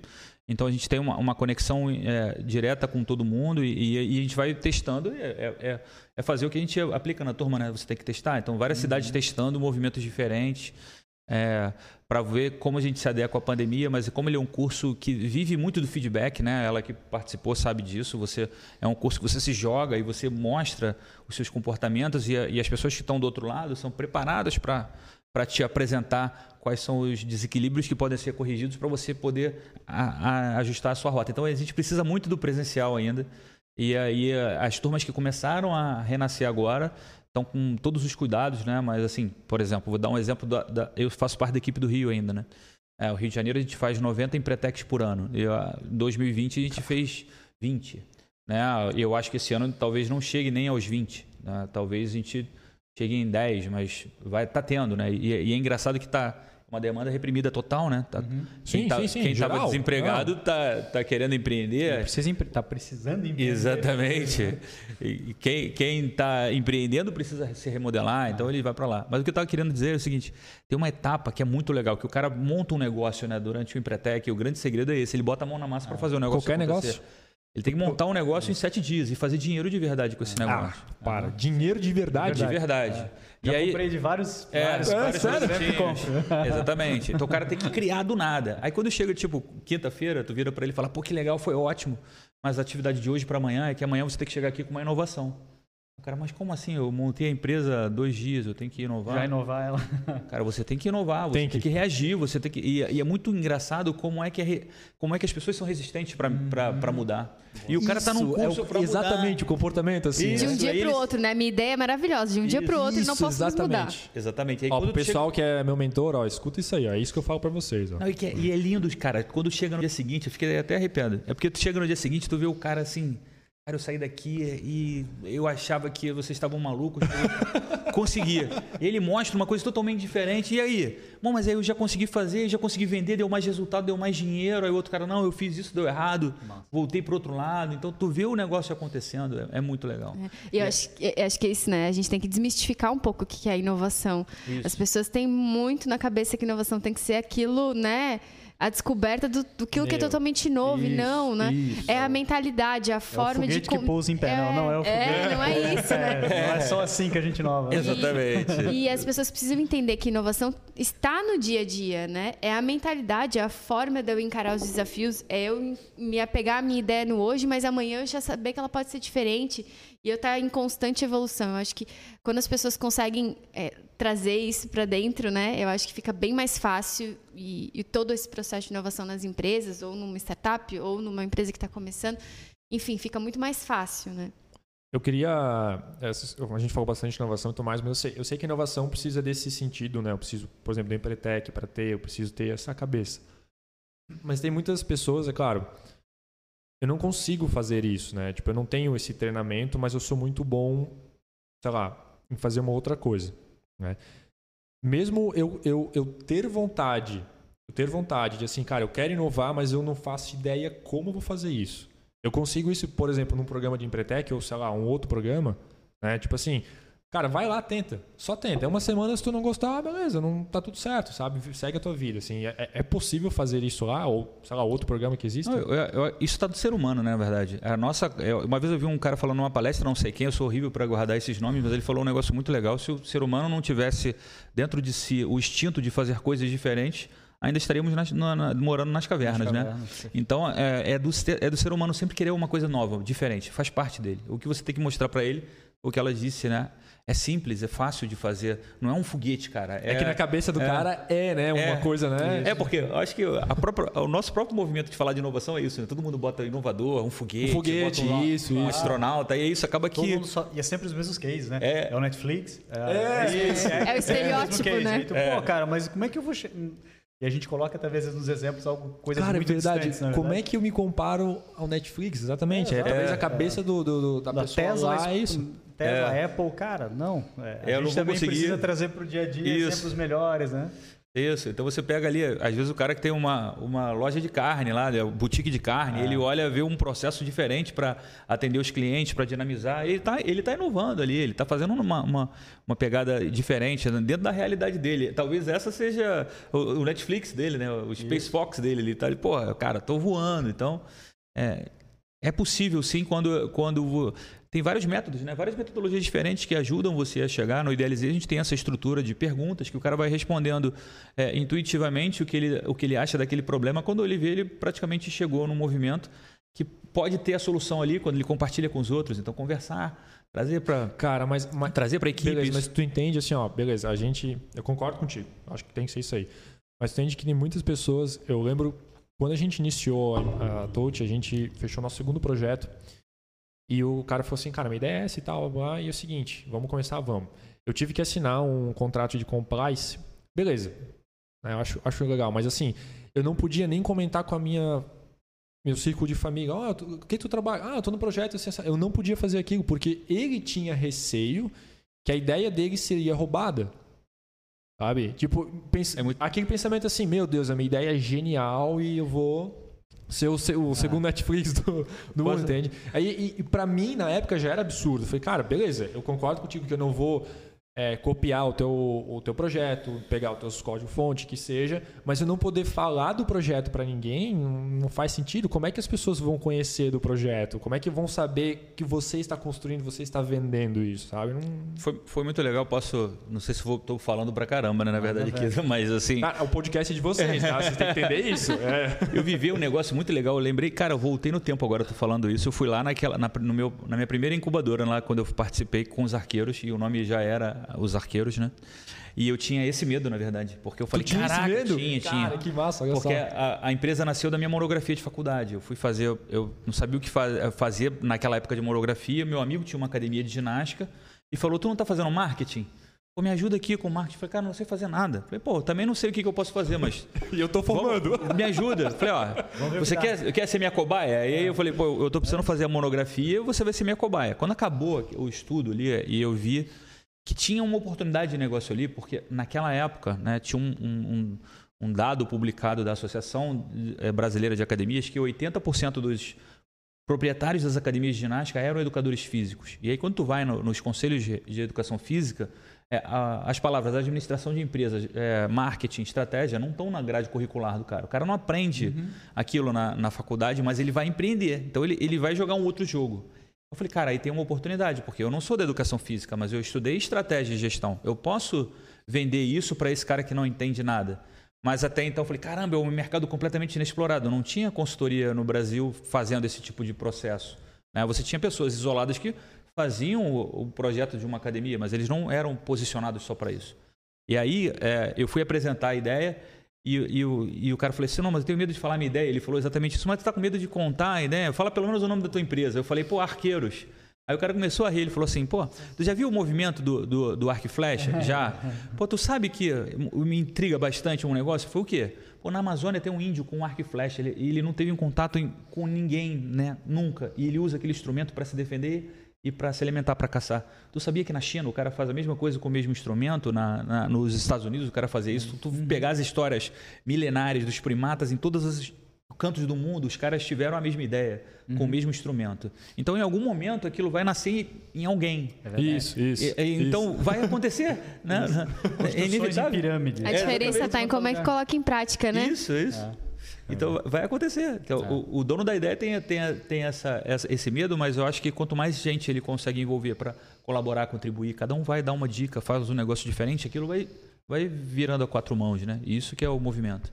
Speaker 3: Então a gente tem uma, uma conexão é, direta com todo mundo e, e- e a gente vai testando. É, é- é- é fazer o que a gente aplica na turma, né? Você tem que testar. Então, várias cidades testando movimentos diferentes. Para ver como a gente se adequa à pandemia, mas como ele é um curso que vive muito do feedback, né? Ela que participou sabe disso. Você é um curso que você se joga e você mostra os seus comportamentos e, a- e as pessoas que estão do outro lado são preparadas para para te apresentar quais são os desequilíbrios que podem ser corrigidos para você poder a- a- ajustar a sua rota. Então a gente precisa muito do presencial ainda. E aí as turmas que começaram a renascer agora estão com todos os cuidados, né? Mas assim, por exemplo, vou dar um exemplo da, da- eu faço parte da equipe do Rio ainda, né? É, o Rio de Janeiro a gente faz 90 empretex por ano. E em 2020 a gente fez 20, né? Eu acho que esse ano talvez não chegue nem aos 20, né? Talvez a gente chegue em 10, mas vai tá tendo, né? E, e é engraçado que tá uma demanda reprimida total, né? Tá,
Speaker 1: Sim,
Speaker 3: quem tá,
Speaker 1: sim, sim,
Speaker 3: quem estava desempregado tá, tá querendo empreender.
Speaker 4: Precisa empre- tá precisando empreender.
Speaker 3: Exatamente. E quem, está empreendendo precisa se remodelar, então ele vai para lá. Mas o que eu estava querendo dizer é o seguinte: tem uma etapa que é muito legal, que o cara monta um negócio né, durante o Empretec, e o grande segredo é esse: ele bota a mão na massa para fazer o negócio.
Speaker 1: Qualquer
Speaker 3: acontecer.
Speaker 1: negócio?
Speaker 3: Ele tem que montar um negócio em sete dias e fazer dinheiro de verdade com esse negócio.
Speaker 1: Ah, para. Dinheiro de verdade.
Speaker 3: de verdade. E
Speaker 4: Já
Speaker 3: aí,
Speaker 4: comprei de vários,
Speaker 3: é,
Speaker 4: vários,
Speaker 3: vários
Speaker 1: sério?
Speaker 3: Exatamente. Então o cara tem que criar do nada. Aí quando chega, tipo, quinta-feira, tu vira para ele e fala, pô, que legal, foi ótimo. Mas a atividade de hoje para amanhã é que amanhã você tem que chegar aqui com uma inovação. O cara, mas como assim? Eu montei a empresa há dois dias, eu tenho que inovar.
Speaker 4: Já inovar ela.
Speaker 3: Cara, você tem que inovar, você
Speaker 1: Tem
Speaker 3: tem
Speaker 1: que.
Speaker 3: que, reagir, você tem que. E, e é muito engraçado como é que, é re- como é que as pessoas são resistentes para mudar. E o cara tá num
Speaker 1: Isso, é
Speaker 3: curso
Speaker 1: o-
Speaker 3: pra mudar.
Speaker 1: Exatamente, o comportamento assim.
Speaker 3: Isso.
Speaker 2: De um dia pro
Speaker 3: eles-
Speaker 2: outro, né? Minha ideia é maravilhosa. De um dia pro outro e não
Speaker 1: Isso,
Speaker 2: posso mais mudar.
Speaker 1: exatamente.
Speaker 3: Exatamente. Aí,
Speaker 1: Ó, pro
Speaker 3: tu chega-
Speaker 1: pessoal que é meu mentor, ó, escuta isso aí, ó. É isso que eu falo pra vocês, ó.
Speaker 3: Não, e, que é, e é lindo, cara. Quando chega no dia seguinte, eu fiquei até arrepiado. É porque tu chega no dia seguinte, tu vê o cara assim. Cara, eu saí daqui e eu achava que vocês estavam malucos. E ele mostra uma coisa totalmente diferente. E aí? Bom, mas aí eu já consegui fazer, já consegui vender, deu mais resultado, deu mais dinheiro. Aí o outro cara, não, eu fiz isso, deu errado. Voltei pro outro lado. Então tu vê o negócio acontecendo. É, é muito legal.
Speaker 2: E eu acho, eu acho que é isso, né? A gente tem que desmistificar um pouco o que é inovação.
Speaker 3: Isso.
Speaker 2: As pessoas têm muito na cabeça que inovação tem que ser aquilo, né? A descoberta do, do que, o que é totalmente novo, e
Speaker 1: isso,
Speaker 2: não, né?
Speaker 1: isso.
Speaker 2: É a mentalidade, a forma de.
Speaker 4: foguete que pousa em pé. Não, não é o foguete.
Speaker 2: É, não é isso, né?
Speaker 4: É, não é só assim que a gente inova.
Speaker 3: Exatamente.
Speaker 2: E as pessoas precisam entender que inovação está no dia a dia, né? É a mentalidade, é a forma de eu encarar os desafios, é eu me apegar à minha ideia no hoje, mas amanhã eu já saber que ela pode ser diferente e eu estar em constante evolução. Eu acho que quando as pessoas conseguem é, trazer isso para dentro, né? Eu acho que fica bem mais fácil e, e todo esse processo de inovação nas empresas, ou numa startup, ou numa empresa que está começando, enfim, fica muito mais fácil, né?
Speaker 1: Eu queria. essas- A gente falou bastante de inovação e tudo mais, mas eu sei, eu sei que a inovação precisa desse sentido, né? Eu preciso, por exemplo, do Empretec para ter, eu preciso ter essa cabeça. Mas tem muitas pessoas, é claro. Eu não consigo fazer isso, né? Tipo, eu não tenho esse treinamento, mas eu sou muito bom, sei lá, em fazer uma outra coisa, né? Mesmo eu, eu, eu ter vontade, eu ter vontade de assim, cara, eu quero inovar, mas eu não faço ideia como vou fazer isso. Eu consigo isso, por exemplo, num programa de Empretec ou, sei lá, um outro programa, né? Tipo assim, Cara, vai lá, tenta. Só tenta. É uma semana, se tu não gostar, beleza, não tá tudo certo, sabe? Segue a tua vida. Assim, é, é possível fazer isso lá, ou, sei lá, outro programa que existe? Não,
Speaker 3: eu, eu, isso tá do ser humano, né, na verdade. A nossa, eu, uma vez eu vi um cara falando numa palestra, não sei quem, eu sou horrível para guardar esses nomes, mas ele falou um negócio muito legal. Se o ser humano não tivesse dentro de si o instinto de fazer coisas diferentes, ainda estaríamos nas, na, na, morando nas cavernas, nas né? Cavernas. Então, é, é, do, é do ser humano sempre querer uma coisa nova, diferente, faz parte dele. O que você tem que mostrar para ele, o que ela disse, né? É simples, é fácil de fazer. Não é um foguete, cara.
Speaker 1: É, é que na cabeça do é, cara é, né? Uma é, coisa, né?
Speaker 3: É, porque eu acho que própria, o nosso próprio movimento de falar de inovação é isso, né? Todo mundo bota inovador, um foguete.
Speaker 1: Um foguete, um,
Speaker 3: isso, um, isso. astronauta. E é isso acaba que.
Speaker 4: Só, e é sempre os mesmos cases, né?
Speaker 3: É,
Speaker 4: é o Netflix.
Speaker 2: É, é, isso, é, o estereótipo, né?
Speaker 4: Então, pô, cara, mas como é que eu vou. E a gente coloca, talvez, nos exemplos algo, coisas Cara, muito verdade.
Speaker 1: distantes. Como é que eu me comparo ao Netflix? Exatamente. É, é talvez a cabeça do, do, da, da pessoa Tesla, lá, é isso.
Speaker 4: Tesla, é. Apple, cara, não. É, a gente também conseguir... precisa trazer para o dia a dia isso. exemplos melhores, né?
Speaker 3: Isso, então você pega ali, às vezes o cara que tem uma, uma loja de carne lá, né, boutique de carne, é. ele olha, vê um processo diferente para atender os clientes, para dinamizar, ele está ele tá inovando ali, ele está fazendo uma, uma, uma, pegada diferente né, dentro da realidade dele. Talvez essa seja o, o Netflix dele, né, o Space Isso. Fox dele, ele está ali, pô, cara, estou voando, então... É, é possível sim quando, quando tem vários métodos, né? várias metodologias diferentes que ajudam você a chegar. No Idealizei a gente tem essa estrutura de perguntas que o cara vai respondendo é, intuitivamente o que, ele, o que ele acha daquele problema. Quando ele vê, ele praticamente chegou num movimento que pode ter a solução ali quando ele compartilha com os outros. Então, conversar, trazer para
Speaker 1: cara, mas, mas trazer para equipe. Beleza, mas tu entende assim, ó, beleza? A gente, eu concordo contigo. Acho que tem que ser isso aí. Mas tu entende que tem muitas pessoas. Eu lembro quando a gente iniciou a, a Touch, a gente fechou nosso segundo projeto. E o cara falou assim, cara, minha ideia é essa e tal, e é o seguinte, vamos começar, vamos. Eu tive que assinar um contrato de compliance, beleza, né, eu acho, acho legal, mas assim, eu não podia nem comentar com a minha meu círculo de família, ó, oh, o que tu trabalha? Ah, eu tô no projeto, eu não podia fazer aquilo, porque ele tinha receio que a ideia dele seria roubada. Sabe? Tipo, pensa, é muito... aquele pensamento assim, meu Deus, a minha ideia é genial e eu vou ser o, o ah. segundo Netflix do, do mundo, entende? Aí, e, e para mim, na época, já era absurdo. Eu falei, cara, beleza, eu concordo contigo que eu não vou é, copiar o teu, o teu projeto, pegar os teus código-fonte, que seja, mas eu não poder falar do projeto para ninguém não faz sentido. Como é que as pessoas vão conhecer do projeto? Como é que vão saber que você está construindo, você está vendendo isso, sabe? Não...
Speaker 3: Foi, foi muito legal. Posso, não sei se estou falando para caramba, né, na verdade, aqui, mas assim.
Speaker 1: Ah, o podcast é de vocês, tá? Vocês têm que entender isso. É.
Speaker 3: Eu vivi um negócio muito legal. Eu lembrei, cara, eu voltei no tempo agora, eu tô falando isso. Eu fui lá naquela, na, no meu, na minha primeira incubadora, lá quando eu participei com os arqueiros, e o nome já era os arqueiros, né? E eu tinha esse medo, na verdade, porque eu falei,
Speaker 1: tu tinha
Speaker 3: caraca,
Speaker 1: esse medo?
Speaker 3: tinha,
Speaker 1: Cara,
Speaker 3: tinha.
Speaker 1: que massa, olha
Speaker 3: Porque
Speaker 1: a,
Speaker 3: a, empresa nasceu da minha monografia de faculdade. Eu fui fazer, eu não sabia o que fazer naquela época de monografia. Meu amigo tinha uma academia de ginástica e falou: "Tu não está fazendo marketing?" Pô, me ajuda aqui com marketing. Falei, cara, não sei fazer nada. Falei, pô, também não sei o que, que eu posso fazer, mas.
Speaker 1: e eu tô formando.
Speaker 3: Vamos, me ajuda. Falei, ó, você quer, quer ser minha cobaia? E aí eu falei, pô, eu tô precisando fazer a monografia, você vai ser minha cobaia. Quando acabou o estudo ali e eu vi que tinha uma oportunidade de negócio ali, porque naquela época né, tinha um, um, um dado publicado da Associação eh, Brasileira de Academias que 80% dos proprietários das academias de ginástica eram educadores físicos. E aí, quando tu vai no, nos conselhos de, de educação física, é, a, as palavras administração de empresas, é, marketing, estratégia, não estão na grade curricular do cara. O cara não aprende uhum. aquilo na, na faculdade, mas ele vai empreender. Então, ele, ele vai jogar um outro jogo. Eu falei, cara, aí tem uma oportunidade, porque eu não sou da educação física, mas eu estudei estratégia de gestão. Eu posso vender isso para esse cara que não entende nada. Mas até então eu falei, caramba, é um mercado completamente inexplorado. Não tinha consultoria no Brasil fazendo esse tipo de processo. Né? Você tinha pessoas isoladas que faziam o, projeto de uma academia, mas eles não eram posicionados só para isso. E aí é, eu fui apresentar a ideia e, e, o, e o cara falou assim: não, mas eu tenho medo de falar a minha ideia. Ele falou exatamente isso, mas tu tá com medo de contar a ideia? Fala pelo menos o nome da tua empresa. Eu falei, pô, Arqueiros. Aí o cara começou a rir, ele falou assim, pô, tu já viu o movimento do, do, do arco e flecha? Já. Pô, tu sabe que me intriga bastante um negócio? Foi o quê? Pô, na Amazônia tem um índio com um arco e flecha, ele, ele não teve um contato em, com ninguém, né? Nunca. E ele usa aquele instrumento para se defender e para se alimentar para caçar. Tu sabia que na China o cara faz a mesma coisa com o mesmo instrumento? Na, na, nos Estados Unidos o cara fazia isso. Tu, tu pegar as histórias milenares dos primatas em todas as cantos do mundo, os caras tiveram a mesma ideia, uhum. com o uhum. mesmo instrumento. Então, em algum momento, aquilo vai nascer em alguém.
Speaker 1: É isso, isso. E,
Speaker 3: então,
Speaker 1: isso.
Speaker 3: vai acontecer. né? É inevitável.
Speaker 4: pirâmide.
Speaker 2: A diferença está em como é que coloca em prática, né?
Speaker 3: Isso, isso. É. Então vai acontecer. Então, é. o, o, dono da ideia tem, tem, tem essa, essa, esse medo, mas eu acho que quanto mais gente ele consegue envolver para colaborar, contribuir, cada um vai dar uma dica, faz um negócio diferente, aquilo vai, vai virando a quatro mãos, né? Isso que é o movimento.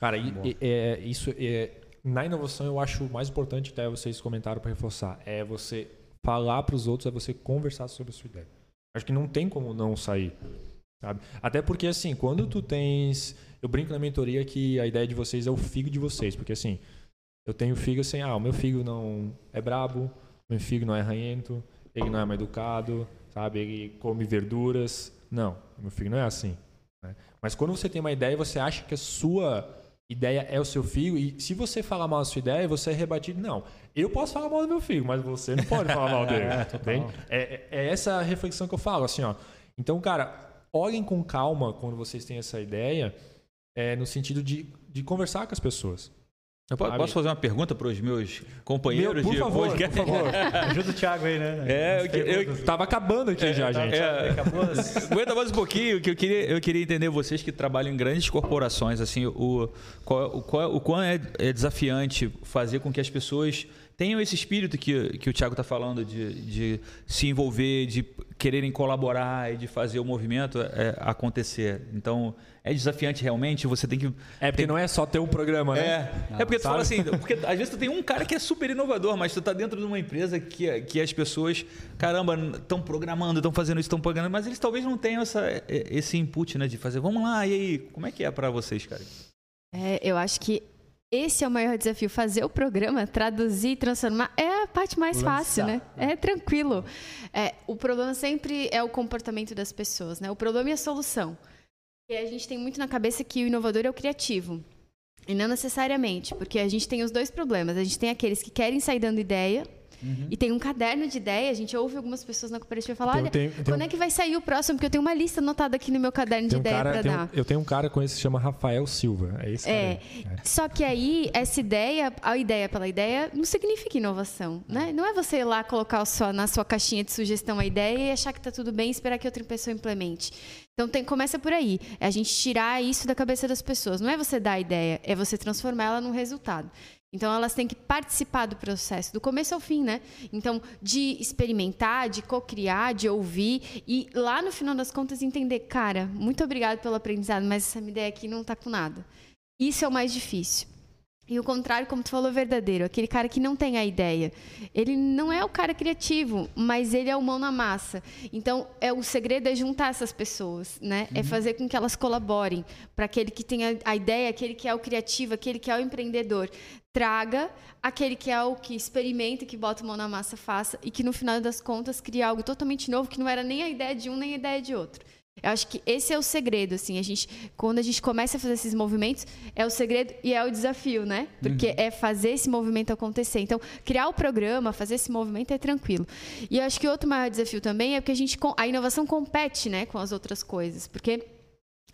Speaker 1: Cara, e, é, isso é, na inovação eu acho o mais importante, até vocês comentaram para reforçar, é você falar para os outros, é você conversar sobre a sua ideia. Acho que não tem como não sair, sabe? Até porque assim, quando tu tens eu brinco na mentoria que a ideia de vocês é o figo de vocês, porque assim, eu tenho figo assim, ah, o meu figo não é brabo, meu figo não é ranhento, ele não é mais educado, sabe? Ele come verduras. Não, meu figo não é assim. Né? Mas quando você tem uma ideia, você acha que a sua ideia é o seu figo, e se você falar mal da sua ideia, você é rebatido. Não, eu posso falar mal do meu figo, mas você não pode falar mal dele. é, é, é essa reflexão que eu falo, assim, ó. Então, cara, olhem com calma quando vocês têm essa ideia é, no sentido de, de conversar com as pessoas.
Speaker 3: Eu posso fazer uma pergunta para os meus companheiros
Speaker 1: Meu, por
Speaker 3: de
Speaker 1: favor, podcast? Por favor.
Speaker 4: Ajuda o Thiago aí, né?
Speaker 3: É, eu, eu,
Speaker 1: tava acabando aqui é, já, gente. É,
Speaker 3: aguenta mais um pouquinho, que eu queria, eu queria entender vocês que trabalham em grandes corporações, assim, o, qual, o, qual, o quão é, é desafiante fazer com que as pessoas tenham esse espírito que, que o Thiago está falando, de, de se envolver, de quererem colaborar e de fazer o movimento é, acontecer. Então, é desafiante realmente, você tem que...
Speaker 1: É, porque tem... não é só ter um programa, né?
Speaker 3: É, não, é porque tu fala assim, porque às vezes tu tem um cara que é super inovador, mas tu está dentro de uma empresa que, que as pessoas, caramba, estão programando, estão fazendo isso, estão programando, mas eles talvez não tenham essa, esse input, né, de fazer, vamos lá, e aí, como é que é para vocês, cara?
Speaker 2: É, eu acho que esse é o maior desafio. Fazer o programa, traduzir, transformar, é a parte mais Lançar. fácil, né? É tranquilo. É, o problema sempre é o comportamento das pessoas, né? O problema é a solução. E a gente tem muito na cabeça que o inovador é o criativo. E não necessariamente, porque a gente tem os dois problemas. A gente tem aqueles que querem sair dando ideia Uhum. E tem um caderno de ideia. A gente ouve algumas pessoas na cooperativa falar: olha, tenho, quando tenho... é que vai sair o próximo? Porque eu tenho uma lista anotada aqui no meu caderno de ideia para dar.
Speaker 1: eu tenho um cara com esse que se chama Rafael Silva. É esse é.
Speaker 2: é. Só que aí, essa ideia, a ideia pela ideia, não significa inovação. Né? Não é você ir lá colocar sua, na sua caixinha de sugestão a ideia e achar que está tudo bem e esperar que outra pessoa implemente. Então tem, começa por aí. É a gente tirar isso da cabeça das pessoas. Não é você dar a ideia, é você transformar ela num resultado. Então elas têm que participar do processo, do começo ao fim, né? Então, de experimentar, de co-criar, de ouvir e lá no final das contas entender, cara, muito obrigado pelo aprendizado, mas essa minha ideia aqui não está com nada. Isso é o mais difícil. E o contrário, como tu falou, é verdadeiro. Aquele cara que não tem a ideia. Ele não é o cara criativo, mas ele é o mão na massa. Então, é o segredo é juntar essas pessoas, né? É uhum. É fazer com que elas colaborem. Para aquele que tem a, a, ideia, aquele que é o criativo, aquele que é o empreendedor. Traga aquele que é o que experimenta, que bota a mão na massa, faça. E que, no final das contas, cria algo totalmente novo, que não era nem a ideia de um, nem a ideia de outro. Eu acho que esse é o segredo, assim, a gente, quando a gente começa a fazer esses movimentos, é o segredo e é o desafio, né? Porque uhum. é fazer esse movimento acontecer. Então, criar o programa, fazer esse movimento é tranquilo. E eu acho que outro maior desafio também é porque a gente, a inovação compete, né, com as outras coisas, porque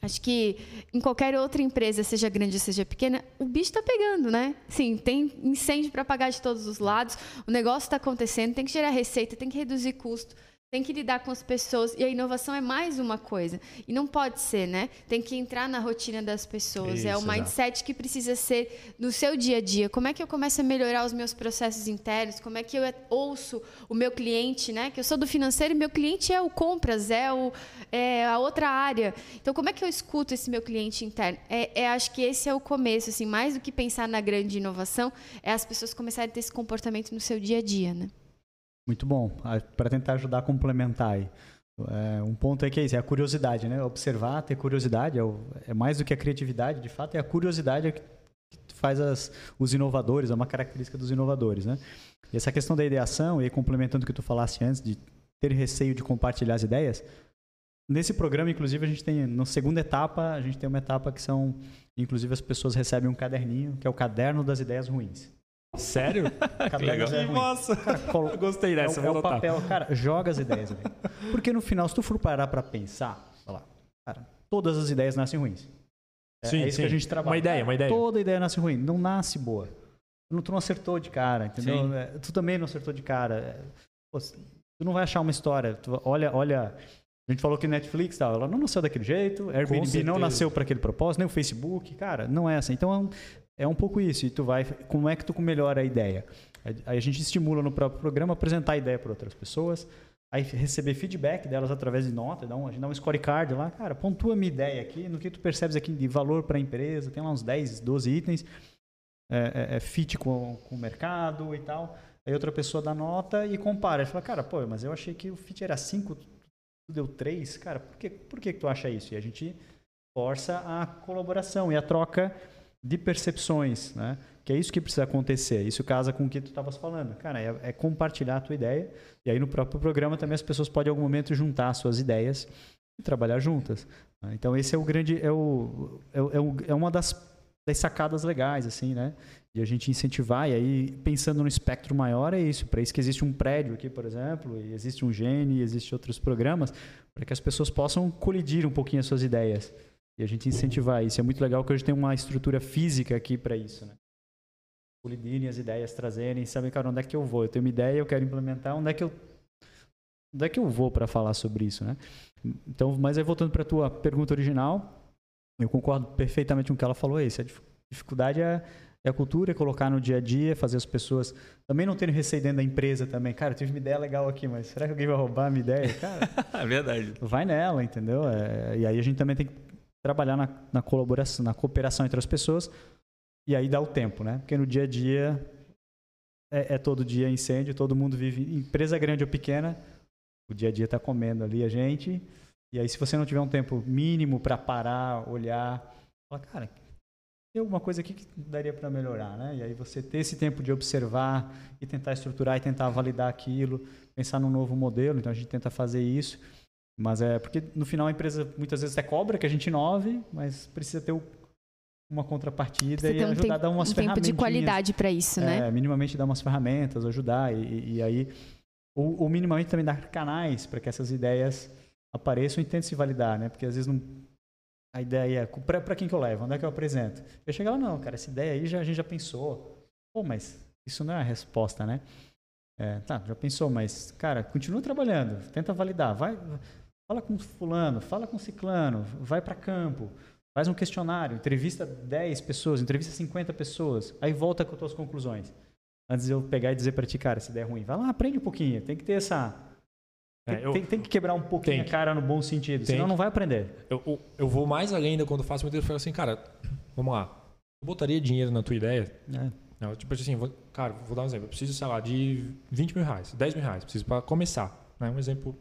Speaker 2: Acho que em qualquer outra empresa, seja grande ou seja pequena, o bicho está pegando, né? Sim, tem incêndio para pagar de todos os lados, o negócio está acontecendo, tem que gerar receita, tem que reduzir custo tem que lidar com as pessoas e a inovação é mais uma coisa. E não pode ser né? Tem que entrar na rotina das pessoas. Isso, é o mindset exato. que precisa ser no seu dia a dia. Como é que eu começo a melhorar os meus processos internos? Como é que eu ouço o meu cliente né? Que eu sou do financeiro e meu cliente é o compras é o é a outra área. Então como é que eu escuto esse meu cliente interno? É, é acho que esse é o começo assim. Mais do que pensar na grande inovação é as pessoas começarem a ter esse comportamento no seu dia a dia né
Speaker 4: muito bom. Para tentar ajudar a complementar aí. É, um ponto é que é isso, é a curiosidade, né? Observar, ter curiosidade, é, o, é mais do que a criatividade, de fato, é a curiosidade que faz as, os inovadores, é uma característica dos inovadores, né? E essa questão da ideação, e complementando o que tu falaste antes, de ter receio de compartilhar as ideias, nesse programa, inclusive, a gente tem, na segunda etapa, a gente tem uma etapa que são, inclusive, as pessoas recebem um caderninho, que é o caderno das ideias ruins.
Speaker 1: Sério?
Speaker 4: Legal.
Speaker 1: Que massa. Cara, colo... Gostei dessa,
Speaker 4: é, o, é o papel, cara, joga as ideias. Porque no final, se tu for parar pra pensar, lá, cara, todas as ideias nascem ruins. É, sim, é isso sim. que a gente trabalha.
Speaker 1: Uma ideia, uma ideia.
Speaker 4: Toda ideia nasce ruim, não nasce boa. Tu não acertou de cara, entendeu? É, tu também não acertou de cara. É, pô, tu não vai achar uma história. Tu olha, olha. A gente falou que Netflix tal, ela não nasceu daquele jeito, Airbnb não nasceu para aquele propósito, nem o Facebook, cara, não é assim. Então é um, pouco isso. E tu vai, como é que tu melhora a ideia? Aí a gente estimula no próprio programa apresentar a ideia para outras pessoas, aí receber feedback delas através de nota, dá um, a gente dá um scorecard lá, cara, pontua minha ideia aqui, no que tu percebes aqui de valor para a empresa, tem lá uns 10, 12 itens, é, é, é fit com, com o mercado e tal. Aí outra pessoa dá nota e compara. Ele fala, cara, pô, mas eu achei que o fit era 5, tu deu 3, cara, por que, por que tu acha isso? E a gente força a colaboração e a troca de percepções, né? Que é isso que precisa acontecer. Isso casa com o que tu estavas falando. Cara, é, é, compartilhar a tua ideia. E aí no próprio programa também as pessoas podem em algum momento juntar suas ideias e trabalhar juntas. Né? Então esse é o grande, é, o, é, o, é uma das, das sacadas legais, assim, né? De a gente incentivar. E aí pensando no espectro maior é isso. Para isso que existe um prédio aqui, por exemplo, e existe um gene, e existe outros programas, para que as pessoas possam colidir um pouquinho as suas ideias. E a gente incentivar isso. É muito legal que hoje tem uma estrutura física aqui para isso, né? colidirem as ideias, trazerem, saber, cara, onde é que eu vou? Eu tenho uma ideia, eu quero implementar, onde é que eu onde é que eu vou para falar sobre isso, né? Então, mas aí voltando para a tua pergunta original, eu concordo perfeitamente com o que ela falou, é isso, a dificuldade é, é a cultura, é colocar no dia a dia, fazer as pessoas também não terem receio dentro da empresa também. Cara, eu tive uma ideia legal aqui, mas será que alguém vai roubar a minha ideia? Cara,
Speaker 3: é verdade.
Speaker 4: Vai nela, entendeu? É, e aí a gente também tem que trabalhar na, na colaboração, na cooperação entre as pessoas, e aí dá o tempo, né? Porque no dia a dia é, é todo dia incêndio, todo mundo vive, empresa grande ou pequena, o dia a dia está comendo ali a gente. E aí, se você não tiver um tempo mínimo para parar, olhar, falar, cara, tem alguma coisa aqui que daria para melhorar, né? E aí você ter esse tempo de observar e tentar estruturar e tentar validar aquilo, pensar num novo modelo. Então a gente tenta fazer isso, mas é porque no final a empresa muitas vezes até cobra que a gente inove, mas precisa ter o uma contrapartida e um ajudar tempo, a dar umas
Speaker 2: um
Speaker 4: ferramentas.
Speaker 2: tempo de qualidade para isso, né?
Speaker 4: É, minimamente dar umas ferramentas, ajudar e, e aí ou, ou, minimamente também dar canais para que essas ideias apareçam e tentem se validar, né? Porque às vezes não a ideia é para quem que eu levo, onde é que eu apresento? Eu chego lá, não, cara, essa ideia aí já, a gente já pensou. Pô, mas isso não é a resposta, né? É, tá, já pensou, mas, cara, continua trabalhando, tenta validar, vai, fala com fulano, fala com ciclano, vai para campo, Faz um questionário, entrevista 10 pessoas, entrevista 50 pessoas, aí volta com as tuas conclusões. Antes de eu pegar e dizer para ti, cara, se der ruim, vai lá, aprende um pouquinho. Tem que ter essa. Tem, é, eu, tem, tem, que quebrar um pouquinho a cara no bom sentido, senão não vai aprender.
Speaker 1: Eu, eu, eu, vou mais além ainda quando faço entrevista. Eu falo assim, cara, vamos lá. Eu botaria dinheiro na tua ideia? É. Não, tipo assim, vou, cara, vou dar um exemplo. Eu preciso, sei lá, de 20 mil reais, 10 mil reais. Preciso para começar. Né? Um exemplo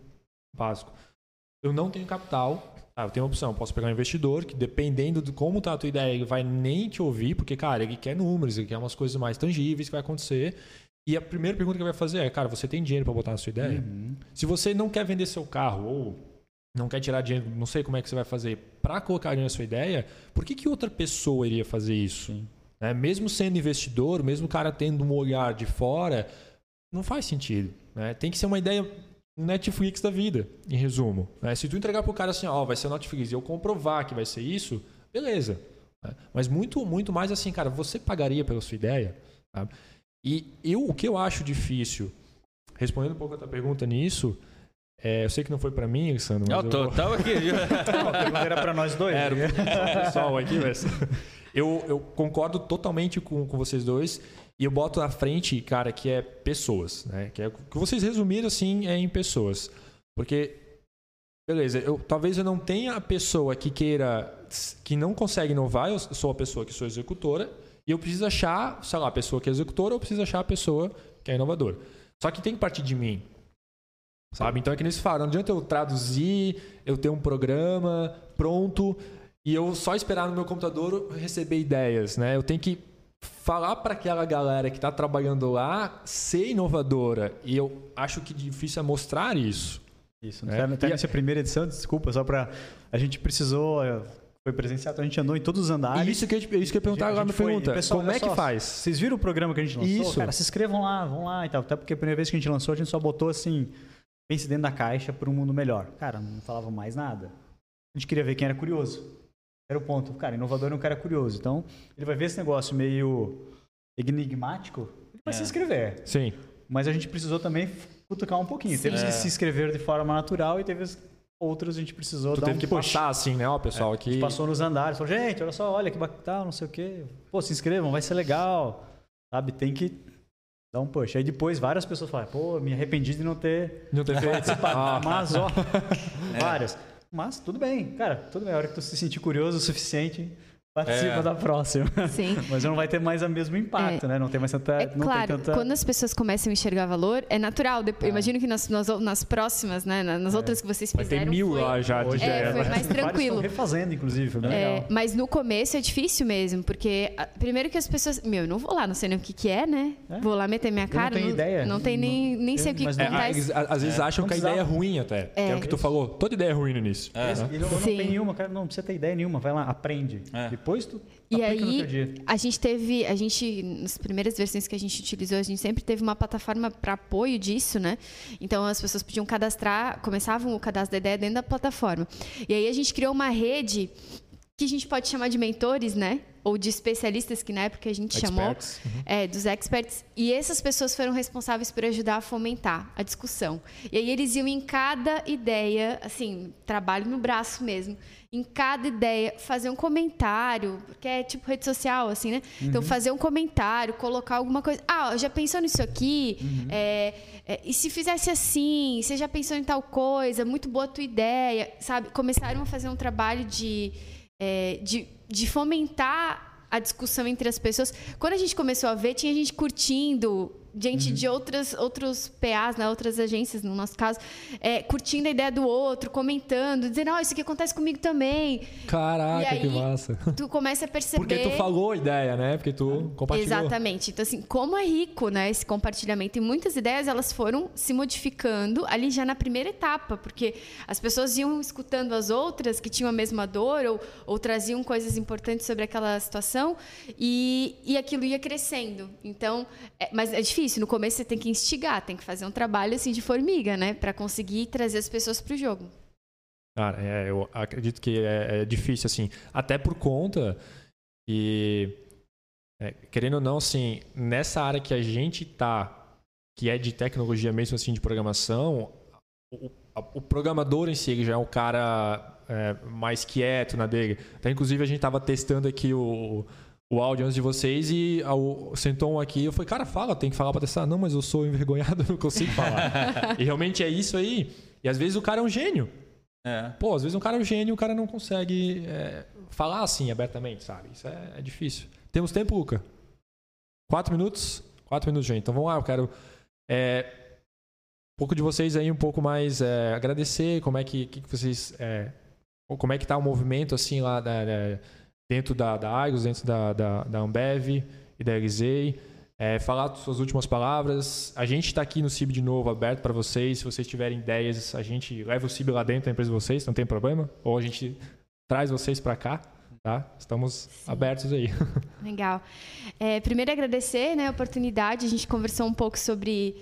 Speaker 1: básico. Eu não tenho capital ah, eu tenho uma opção, posso pegar um investidor que, dependendo de como tá a tua ideia, ele vai nem te ouvir, porque, cara, ele quer números, ele quer umas coisas mais tangíveis que vai acontecer. E a primeira pergunta que ele vai fazer é, cara, você tem dinheiro para botar na sua ideia? Uhum. Se você não quer vender seu carro ou não quer tirar dinheiro, não sei como é que você vai fazer para colocar dinheiro na sua ideia, por que, que outra pessoa iria fazer isso? É, mesmo sendo investidor, mesmo o cara tendo um olhar de fora, não faz sentido. Né? Tem que ser uma ideia Netflix da vida, em resumo. Né? Se tu entregar pro cara assim, ó, vai ser Netflix e eu comprovar que vai ser isso, beleza. Né? Mas muito, muito mais assim, cara, você pagaria pela sua ideia? Sabe? E eu, o que eu acho difícil, respondendo um pouco a tua pergunta nisso, é, eu sei que não foi para mim.
Speaker 3: Mas eu tô, eu tava aqui.
Speaker 4: a pergunta era para nós dois.
Speaker 1: Era o pessoal aqui, mas eu, eu concordo totalmente com, com vocês dois. E eu boto na frente, cara, que é pessoas, né? Que é o que vocês resumiram assim é em pessoas. Porque beleza, eu talvez eu não tenha a pessoa que queira que não consegue inovar, eu sou a pessoa que sou executora, e eu preciso achar, sei lá, a pessoa que é executora, ou preciso achar a pessoa que é inovadora. Só que tem que partir de mim. Sabe? Então é que nesse fala, não adianta eu traduzir, eu ter um programa pronto e eu só esperar no meu computador receber ideias, né? Eu tenho que falar para aquela galera que está trabalhando lá ser inovadora. E eu acho que difícil é mostrar isso.
Speaker 4: Isso. Né? Até nessa primeira edição, desculpa, só para a gente precisou é, foi presencial, então a gente andou em todos os andares.
Speaker 1: Isso que eu, isso que eu ia perguntar agora na pergunta. Pessoal, como é que faz?
Speaker 4: Vocês viram o programa que a gente lançou? Isso. Cara, se inscrevam lá, vão lá e tal. Até porque a primeira vez que a gente lançou, a gente só botou assim, pense dentro da caixa para um mundo melhor. Cara, não falava mais nada. A gente queria ver quem era curioso. Era o ponto. Cara, inovador é um cara curioso. Então, ele vai ver esse negócio meio enigmático, ele vai é. se inscrever.
Speaker 1: Sim.
Speaker 4: Mas a gente precisou também cutucar um pouquinho. Sim. Teve que se inscrever de forma natural e teve outros a gente precisou
Speaker 1: tu
Speaker 4: dar
Speaker 1: teve
Speaker 4: um
Speaker 1: que
Speaker 4: push.
Speaker 1: passar assim, né, ó, pessoal, é, aqui. A
Speaker 4: gente passou nos andares, falou, gente, olha só, olha que bacana, não sei o quê. Pô, se inscrevam, vai ser legal. Sabe, tem que dar um push. Aí depois várias pessoas falam, pô, me arrependi de não ter,
Speaker 1: não ter participado.
Speaker 4: ah. Mas, ó, é. várias. Mas tudo bem, cara, tudo bem. A hora que tu se sentir curioso o suficiente, participa é. da próxima.
Speaker 2: Sim.
Speaker 4: Mas não vai ter mais o mesmo impacto, é. né? Não tem mais tanta.
Speaker 2: É claro,
Speaker 4: tanta...
Speaker 2: quando as pessoas começam a enxergar valor, é natural. É. Imagino que nas, nas, nas próximas, né? Nas é. outras que vocês fizeram.
Speaker 1: Vai ter mil
Speaker 2: foi,
Speaker 1: lá já.
Speaker 2: Hoje é, foi mais tranquilo.
Speaker 4: refazendo, inclusive, foi bem
Speaker 2: é,
Speaker 4: legal.
Speaker 2: Mas no começo é difícil mesmo, porque primeiro que as pessoas. Meu, eu não vou lá, não sei nem o que, que é, né? Vou lá meter minha cara.
Speaker 4: Eu não tenho
Speaker 2: não,
Speaker 4: ideia.
Speaker 2: Não tem nem, nem sei o que, que acontece.
Speaker 1: às vezes acham que a ideia é ruim até. É, o que tu falou. Toda ideia é ruim no início.
Speaker 4: É. Né? Eu não tenho nenhuma, cara. Não precisa ter ideia nenhuma. Vai lá, aprende. Depois tu
Speaker 2: e aí, a gente teve, a gente, nas primeiras versões que a gente utilizou, a gente sempre teve uma plataforma para apoio disso, né? Então, as pessoas podiam cadastrar, começavam o cadastro da ideia dentro da plataforma. E aí, a gente criou uma rede que a gente pode chamar de mentores, né? Ou de especialistas, que na época a gente
Speaker 1: experts.
Speaker 2: chamou, uhum. é, dos experts. E essas pessoas foram responsáveis por ajudar a fomentar a discussão. E aí eles iam em cada ideia, assim, trabalho no braço mesmo, em cada ideia, fazer um comentário, porque é tipo rede social, assim, né? Então, uhum. Então, fazer um comentário, colocar alguma coisa. Ah, já pensou nisso aqui? Uhum. É, é, e se fizesse assim? Você já pensou em tal coisa? Muito boa a tua ideia, sabe? Começaram a fazer um trabalho de é, de, de fomentar a discussão entre as pessoas. Quando a gente começou a ver, tinha gente curtindo gente uhum. de outras, outros PAs, né, outras agências, no nosso caso, é, curtindo a ideia do outro, comentando, dizendo, oh, isso aqui acontece comigo também.
Speaker 1: Caraca,
Speaker 2: aí,
Speaker 1: que massa.
Speaker 2: Tu começa a perceber.
Speaker 1: Porque tu falou a ideia, né? Porque tu compartilhou.
Speaker 2: Exatamente. Então, assim, como é rico, né, esse compartilhamento. E muitas ideias, elas foram se modificando ali já na primeira etapa, porque as pessoas iam escutando as outras que tinham a mesma dor ou, ou traziam coisas importantes sobre aquela situação e, e aquilo ia crescendo. Então, é, mas é difícil difícil. No começo você tem que instigar, tem que fazer um trabalho assim de formiga, né? Para conseguir trazer as pessoas para o jogo.
Speaker 1: Cara, é, eu acredito que é, é, difícil, assim. Até por conta e é, querendo ou não, assim, nessa área que a gente tá, que é de tecnologia mesmo, assim, de programação, o, o programador em si já é um cara é, mais quieto na dele. Até, inclusive, a gente tava testando aqui o o áudio antes de vocês e ao, sentou um aqui eu falei, cara, fala, tem que falar para testar. Não, mas eu sou envergonhado, não consigo falar. e realmente é isso aí. E às vezes o cara é um gênio. É. Pô, às vezes um cara é um gênio e o cara não consegue é, falar assim abertamente, sabe? Isso é, é, difícil. Temos tempo, Luca? Quatro minutos? Quatro minutos, gente. Então vamos lá, eu quero é, um pouco de vocês aí, um pouco mais é, agradecer como é que, que vocês... É, como é que tá o movimento assim lá da, da dentro da, da Argos, dentro da, da, da Ambev e da Elisei. É, falar suas últimas palavras. A gente está aqui no CIB de novo, aberto para vocês. Se vocês tiverem ideias, a gente leva o CIB lá dentro da empresa de vocês, não tem problema. Ou a gente traz vocês para cá. Tá? Estamos Sim. abertos aí.
Speaker 2: Legal. É, primeiro agradecer né, a oportunidade. A gente conversou um pouco sobre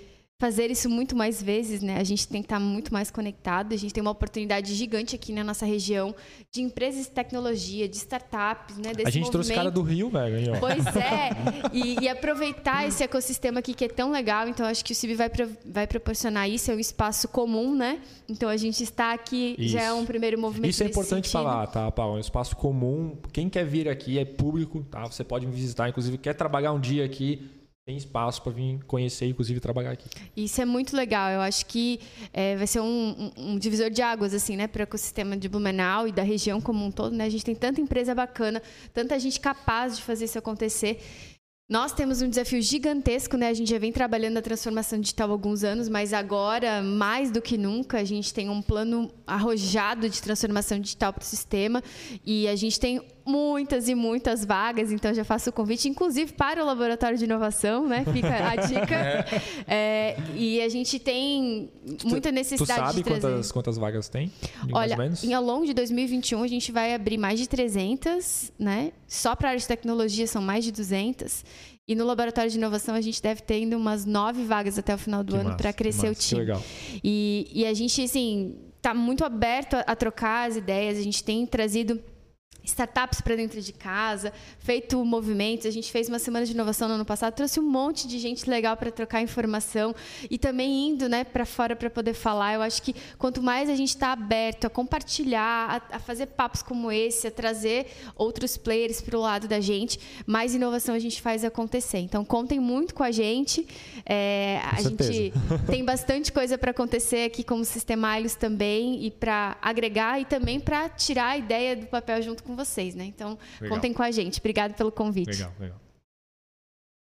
Speaker 2: fazer isso muito mais vezes, né? A gente tem que estar muito mais conectado. A gente tem uma oportunidade gigante aqui na nossa região de empresas de tecnologia, de startups, né?
Speaker 1: Desse a gente
Speaker 2: movimento.
Speaker 1: trouxe cara do Rio, velho.
Speaker 2: Pois é. E, e, aproveitar esse ecossistema aqui que é tão legal. Então, acho que o CIB vai, vai proporcionar isso. É um espaço comum, né? Então, a gente está aqui, isso. já é um primeiro movimento
Speaker 1: Isso é importante
Speaker 2: sentido.
Speaker 1: falar, tá, Paulo? É um espaço comum. Quem quer vir aqui é público, tá? Você pode me visitar. Inclusive, quer trabalhar um dia aqui tem espaço para vir conhecer, inclusive trabalhar aqui.
Speaker 2: Isso é muito legal. Eu acho que é, vai ser um, um, um, divisor de águas assim, né, para o ecossistema de Blumenau e da região como um todo. Né? A gente tem tanta empresa bacana, tanta gente capaz de fazer isso acontecer. Nós temos um desafio gigantesco, né? A gente já vem trabalhando na transformação digital há alguns anos, mas agora, mais do que nunca, a gente tem um plano arrojado de transformação digital para o sistema e a gente tem muitas e muitas vagas, então já faço o convite, inclusive para o Laboratório de Inovação, né? Fica a dica. É, e a gente tem muita necessidade
Speaker 1: tu sabe
Speaker 2: de trazer...
Speaker 1: quantas, quantas vagas tem?
Speaker 2: Olha, em ao longo de 2021 a gente vai abrir mais de 300, né? Só para a área de tecnologia são mais de 200. E no laboratório de inovação a gente deve ter ainda umas nove vagas até o final do que ano para crescer o time.
Speaker 1: Que legal.
Speaker 2: E, e a gente, assim, está muito aberto a, a trocar as ideias. A gente tem trazido startups para dentro de casa, feito movimentos. A gente fez uma semana de inovação no ano passado, trouxe um monte de gente legal para trocar informação e também indo né, para fora para poder falar. Eu acho que quanto mais a gente está aberto a compartilhar, a, a, fazer papos como esse, a trazer outros players para o lado da gente, mais inovação a gente faz acontecer. Então, contem muito com a gente. É, a gente tem bastante coisa para acontecer aqui como Sistema também e para agregar e também para tirar a ideia do papel junto com vocês, né? Então, legal. contem com a gente. Obrigado pelo convite. Legal, legal.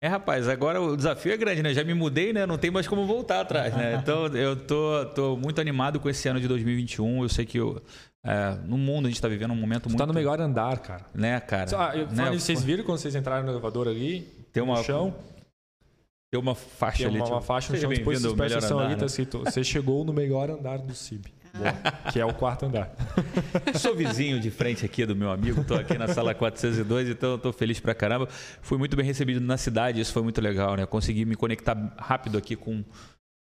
Speaker 3: É, rapaz, agora o desafio é grande, né? Já me mudei, né? Não tem mais como voltar atrás, né? Então, eu tô, tô muito animado com esse ano de 2021. Eu sei que eu, é, no mundo a gente está vivendo um momento tu muito...
Speaker 1: tá no melhor andar, cara.
Speaker 3: Né, cara?
Speaker 1: Ah, eu, né? Vocês viram quando vocês entraram no elevador ali?
Speaker 3: Tem uma...
Speaker 1: No chão?
Speaker 3: Tem uma faixa
Speaker 1: tem
Speaker 3: ali.
Speaker 1: Uma, tipo, uma faixa no chão, depois vocês prestam atenção ali, tá escrito, você chegou no melhor andar do CIB que é o quarto andar.
Speaker 3: Sou vizinho de frente aqui do meu amigo, estou aqui na sala 402, então estou feliz pra caramba. Fui muito bem recebido na cidade, isso foi muito legal, né? Consegui me conectar rápido aqui com,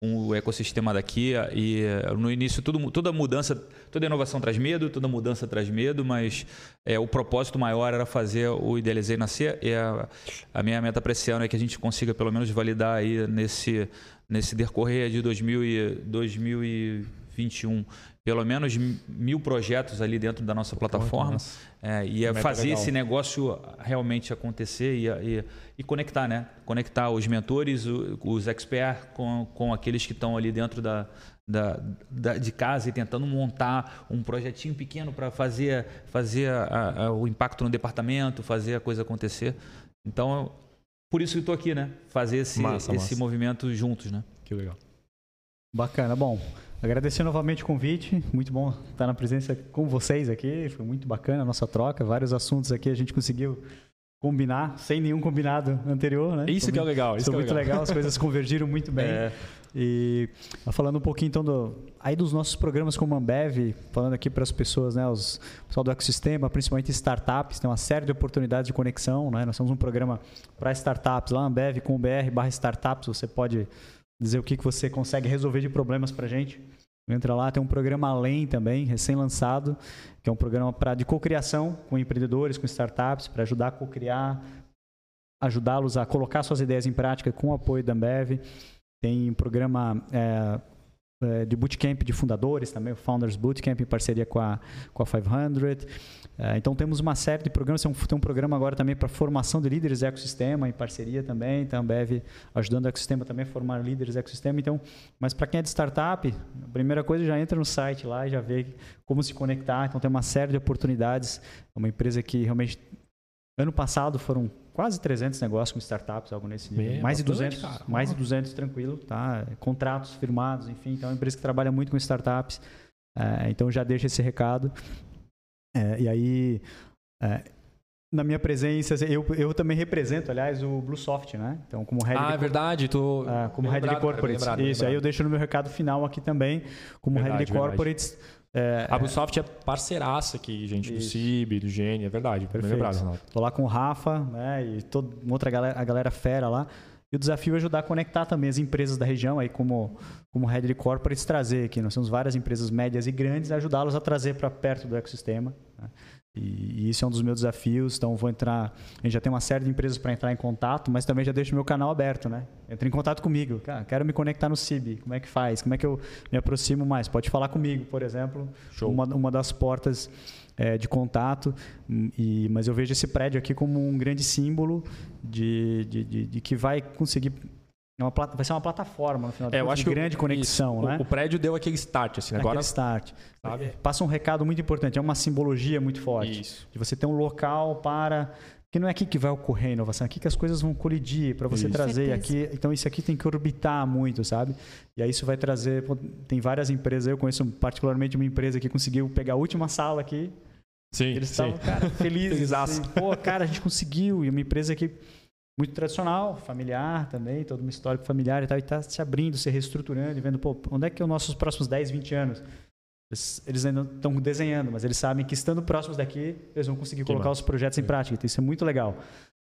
Speaker 3: o ecossistema daqui e no início tudo, toda mudança, toda inovação traz medo, toda mudança traz medo, mas é, o propósito maior era fazer o Idealizei nascer e a, a minha meta para esse ano é que a gente consiga pelo menos validar aí nesse, nesse decorrer de 2000 e, 2000 21 pelo menos mil projetos ali dentro da nossa plataforma é, e é fazer legal. esse negócio realmente acontecer e, e, e, conectar, né? Conectar os mentores, os experts com, com aqueles que estão ali dentro da, da, da, de casa e tentando montar um projetinho pequeno para fazer, fazer a, a, o impacto no departamento, fazer a coisa acontecer. Então, por isso que estou aqui, né? Fazer esse, massa, esse massa. movimento juntos, né?
Speaker 1: Que legal.
Speaker 4: Bacana. Bom, Agradecer novamente o convite, muito bom estar na presença com vocês aqui, foi muito bacana a nossa troca, vários assuntos aqui a gente conseguiu combinar sem nenhum combinado anterior, né?
Speaker 1: Isso foi que é legal, isso
Speaker 4: foi é muito legal. legal. as coisas convergiram muito bem. É. E falando um pouquinho então do, aí dos nossos programas como Ambev, falando aqui para as pessoas, né, os pessoal do ecossistema, principalmente startups, tem uma série de oportunidades de conexão, né? Nós temos um programa para startups lá, Ambev com br/startups, você pode dizer o que, que você consegue resolver de problemas para gente. Entra lá, tem um programa Além também, recém-lançado, que é um programa pra, de cocriação com empreendedores, com startups, para ajudar a cocriar, ajudá-los a colocar suas ideias em prática com o apoio da Ambev. Tem um programa é, de bootcamp de fundadores também, o Founders Bootcamp, em parceria com a, com a 500. É, então temos uma série de programas, tem um, tem um programa agora também para formação de líderes do ecossistema, em parceria também, então a Ambev ajudando o ecossistema também a formar líderes do ecossistema. Então, mas para quem é de startup, a primeira coisa já entra no site lá e já vê como se conectar. Então tem uma série de oportunidades. É uma empresa que realmente ano passado foram quase 300 negócios com startups, algo nesse nível. mais de 200, cara. mais de 200 tranquilo, tá? Contratos firmados, enfim, então é uma empresa que trabalha muito com startups. É, então já deixa esse recado. É, e aí, é, na minha presença, eu, eu também represento, aliás, o Bluesoft, né? Então, como head
Speaker 1: ah,
Speaker 4: de,
Speaker 1: é verdade, tô
Speaker 4: é, como head lembrado, de corporates. Lembrado, Isso, lembrado. aí eu deixo no meu recado final aqui também, como verdade, head de corporates.
Speaker 1: É, a Bluesoft é parceiraça aqui, gente, isso. do CIB, do Gene, é verdade. Perfeito. Lembrado,
Speaker 4: Tô lá com o Rafa, né? E toda outra galera, a galera fera lá. E o desafio é ajudar a conectar também as empresas da região, aí como, como Head de Corporates, trazer aqui. Nós temos várias empresas médias e grandes, ajudá-los a trazer para perto do ecossistema. Né? E, e, isso é um dos meus desafios. Então, vou entrar. A gente já tem uma série de empresas para entrar em contato, mas também já deixo meu canal aberto, né? Entre em contato comigo. Cara, quero me conectar no CIB. Como é que faz? Como é que eu me aproximo mais? Pode falar comigo, por exemplo. Show. Uma, uma das portas é, de contato. E, mas eu vejo esse prédio aqui como um grande símbolo de, de, de, de que vai conseguir é uma, vai ser uma plataforma, no final
Speaker 1: é, eu acho
Speaker 4: de
Speaker 1: que
Speaker 4: grande conexão,
Speaker 1: isso,
Speaker 4: né?
Speaker 1: O, o, prédio deu aquele start, assim, agora...
Speaker 4: Aquele start. Sabe? Passa um recado muito importante, é uma simbologia muito forte.
Speaker 1: Isso.
Speaker 4: De você ter um local para... Que não é aqui que vai ocorrer a inovação, é aqui que as coisas vão colidir para você isso. trazer aqui. Então isso aqui tem que orbitar muito, sabe? E aí isso vai trazer. Tem várias empresas, eu conheço particularmente uma empresa que conseguiu pegar a última sala aqui
Speaker 1: Sim,
Speaker 4: Eles estavam, cara, felizes. assim, Pô, cara, a gente conseguiu. E uma empresa que muito tradicional, familiar também, todo um histórico familiar e tal, e está se abrindo, se reestruturando e vendo, pô, onde é que é os nossos próximos 10, 20 anos? Eles, eles ainda estão desenhando, mas eles sabem que estando próximos daqui, eles vão conseguir que colocar os projetos em prática. Então, isso é muito legal.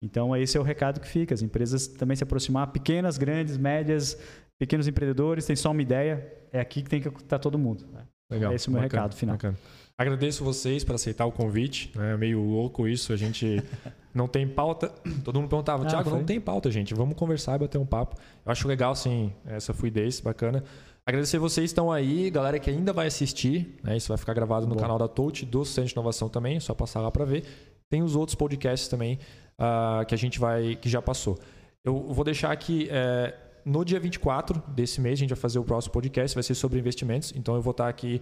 Speaker 4: Então, esse é o recado que fica. As empresas também se aproximar, pequenas, grandes, médias, pequenos empreendedores, tem só uma ideia, é aqui que tem que estar todo mundo. Né?
Speaker 1: Legal.
Speaker 4: Esse é o meu bacana, recado final. Bacana.
Speaker 1: Agradeço vocês por aceitar o convite. É meio louco isso. A gente não tem pauta. Todo mundo perguntava, ah, Thiago, não tem pauta, gente. Vamos conversar e bater um papo. Eu acho legal, assim, essa fluidez, bacana. Agradecer vocês que estão aí, galera que ainda vai assistir. Né? Isso vai ficar gravado no Bom. canal da Touch, do Centro de Inovação também. É só passar lá para ver. Tem os outros podcasts também uh, que a gente vai. que já passou. Eu vou deixar aqui. É, no dia 24 desse mês, a gente vai fazer o próximo podcast, vai ser sobre investimentos. Então eu vou estar aqui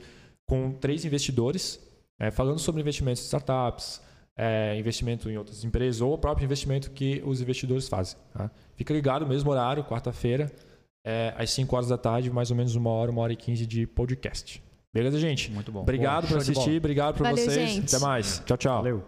Speaker 1: com três investidores, é, falando sobre investimentos em startups, é, investimento em outras empresas ou o próprio investimento que os investidores fazem. Tá? Fica ligado, mesmo horário, quarta-feira, é, às 5 horas da tarde, mais ou menos uma hora, uma hora e quinze de podcast. Beleza, gente?
Speaker 3: Muito bom.
Speaker 1: Obrigado Boa, por assistir, obrigado por Valeu, vocês. Gente. Até mais. Tchau, tchau.
Speaker 4: Valeu.